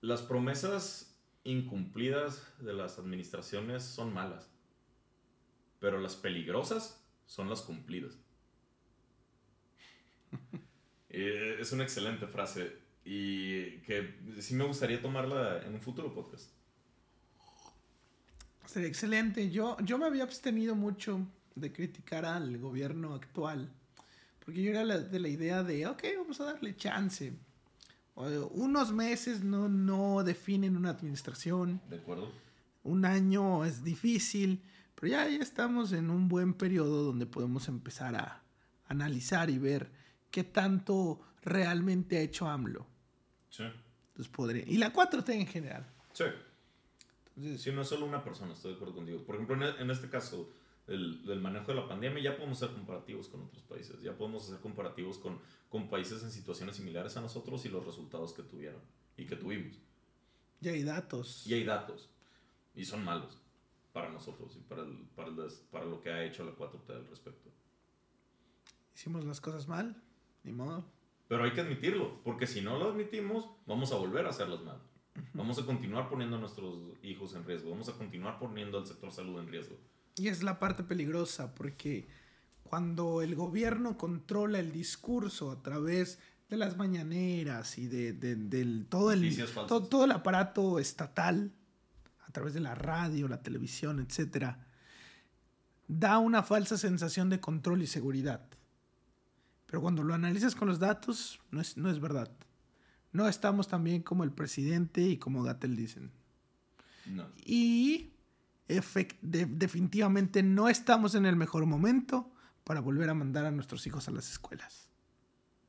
las promesas incumplidas de las administraciones son malas, pero las peligrosas son las cumplidas. Eh, es una excelente frase y que sí me gustaría tomarla en un futuro podcast. Sería excelente. Yo, yo me había abstenido mucho de criticar al gobierno actual, porque yo era de la idea de, ok, vamos a darle chance unos meses no, no definen una administración. De acuerdo. Un año es difícil, pero ya, ya estamos en un buen periodo donde podemos empezar a analizar y ver qué tanto realmente ha hecho AMLO. Sí. Entonces podría, y la 4T en general. Sí. Entonces, sí, no es solo una persona, estoy de acuerdo contigo. Por ejemplo, en, en este caso, el, del manejo de la pandemia, ya podemos hacer comparativos con otros países, ya podemos hacer comparativos con, con países en situaciones similares a nosotros y los resultados que tuvieron y que tuvimos. Y hay datos. Y hay datos. Y son malos para nosotros y para, el- para, el para lo que ha hecho la 4T al respecto. Hicimos las cosas mal, ni modo. Pero hay que admitirlo, porque si no lo admitimos, vamos a volver a hacerlas mal. Vamos a continuar poniendo a nuestros hijos en riesgo, vamos a continuar poniendo al sector salud en riesgo. Y es la parte peligrosa, porque cuando el gobierno controla el discurso a través de las mañaneras y de, de- del todo el, todo, todo el aparato estatal, a través de la radio, la televisión, etcétera, da una falsa sensación de control y seguridad. Pero cuando lo analizas con los datos, no es, no es verdad. No estamos tan bien como el presidente y como Gatel dicen. No. Y de- definitivamente no estamos en el mejor momento para volver a mandar a nuestros hijos a las escuelas.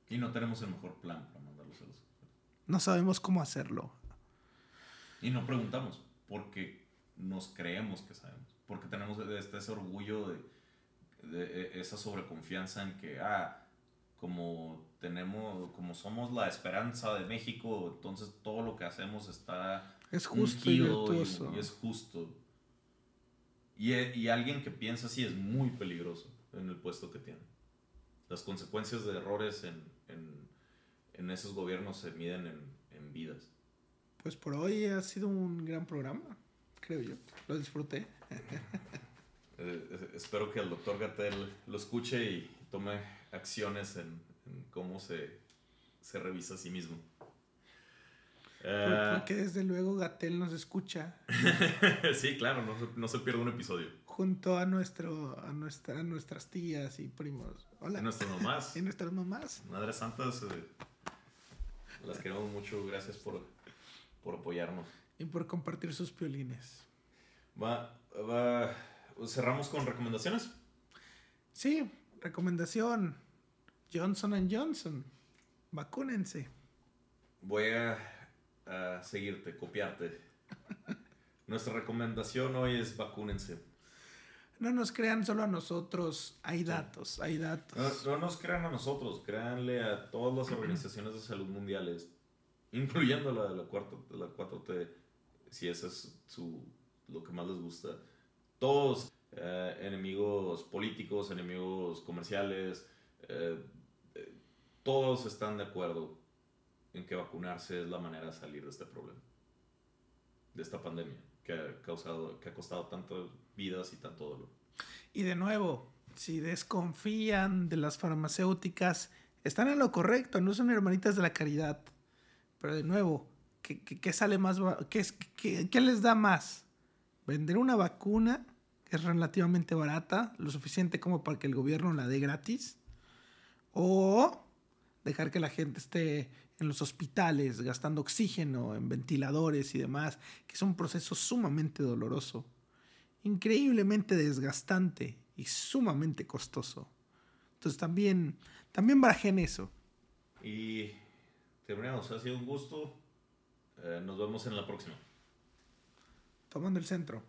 Y no tenemos el mejor plan para mandarlos a los No sabemos cómo hacerlo. Y no preguntamos, porque nos creemos que sabemos. Porque tenemos este, ese orgullo de, de e- esa sobreconfianza en que, ah, como tenemos, como somos la esperanza de México, entonces todo lo que hacemos está Es justo y es justo. Y, y alguien que piensa así es muy peligroso en el puesto que tiene. Las consecuencias de errores en, en, en esos gobiernos se miden en, en vidas. Pues por hoy ha sido un gran programa, creo yo. Lo disfruté. Eh, espero que el doctor Gatel lo escuche y tome acciones en, en cómo se, se revisa a sí mismo. Eh, Porque desde luego Gatel nos escucha sí, claro, no, se- no se pierde un episodio. junto a, nuestro, a, nuestra, a nuestras tías y primos. Hola. En nuestras mamás, Y nuestras mamás. Madres Santas, eh, las queremos mucho. Gracias por, por apoyarnos. Y por compartir sus piolines. Va, va, cerramos con recomendaciones. Sí, recomendación. Johnson Johnson. Vacúnense. Voy a, a seguirte, copiarte. Nuestra recomendación hoy es vacúnense. No nos crean solo a nosotros. Hay datos, hay datos. No, no nos crean a nosotros, créanle a todas las organizaciones de salud mundiales, incluyendo la de la, cuarta, de la 4T, si eso es su, lo que más les gusta. Todos, eh, enemigos políticos, enemigos comerciales, eh, eh, todos están de acuerdo en que vacunarse es la manera de salir de este problema, de esta pandemia que ha, causado, que ha costado tantas vidas y tanto dolor. Y de nuevo, si desconfían de las farmacéuticas, están en lo correcto, no son hermanitas de la caridad. Pero de nuevo, ¿qué, qué- qué sale más? ba- ¿Qué, es- qué- qué les da más? ¿Vender una vacuna que es relativamente barata, lo suficiente como para que el gobierno la dé gratis? ¿O dejar que la gente esté en los hospitales gastando oxígeno, en ventiladores y demás, que es un proceso sumamente doloroso? increíblemente desgastante y sumamente costoso. Entonces también, también barajen eso. Y terminamos. Ha sido un gusto. Eh, nos vemos en la próxima. Tomando el centro.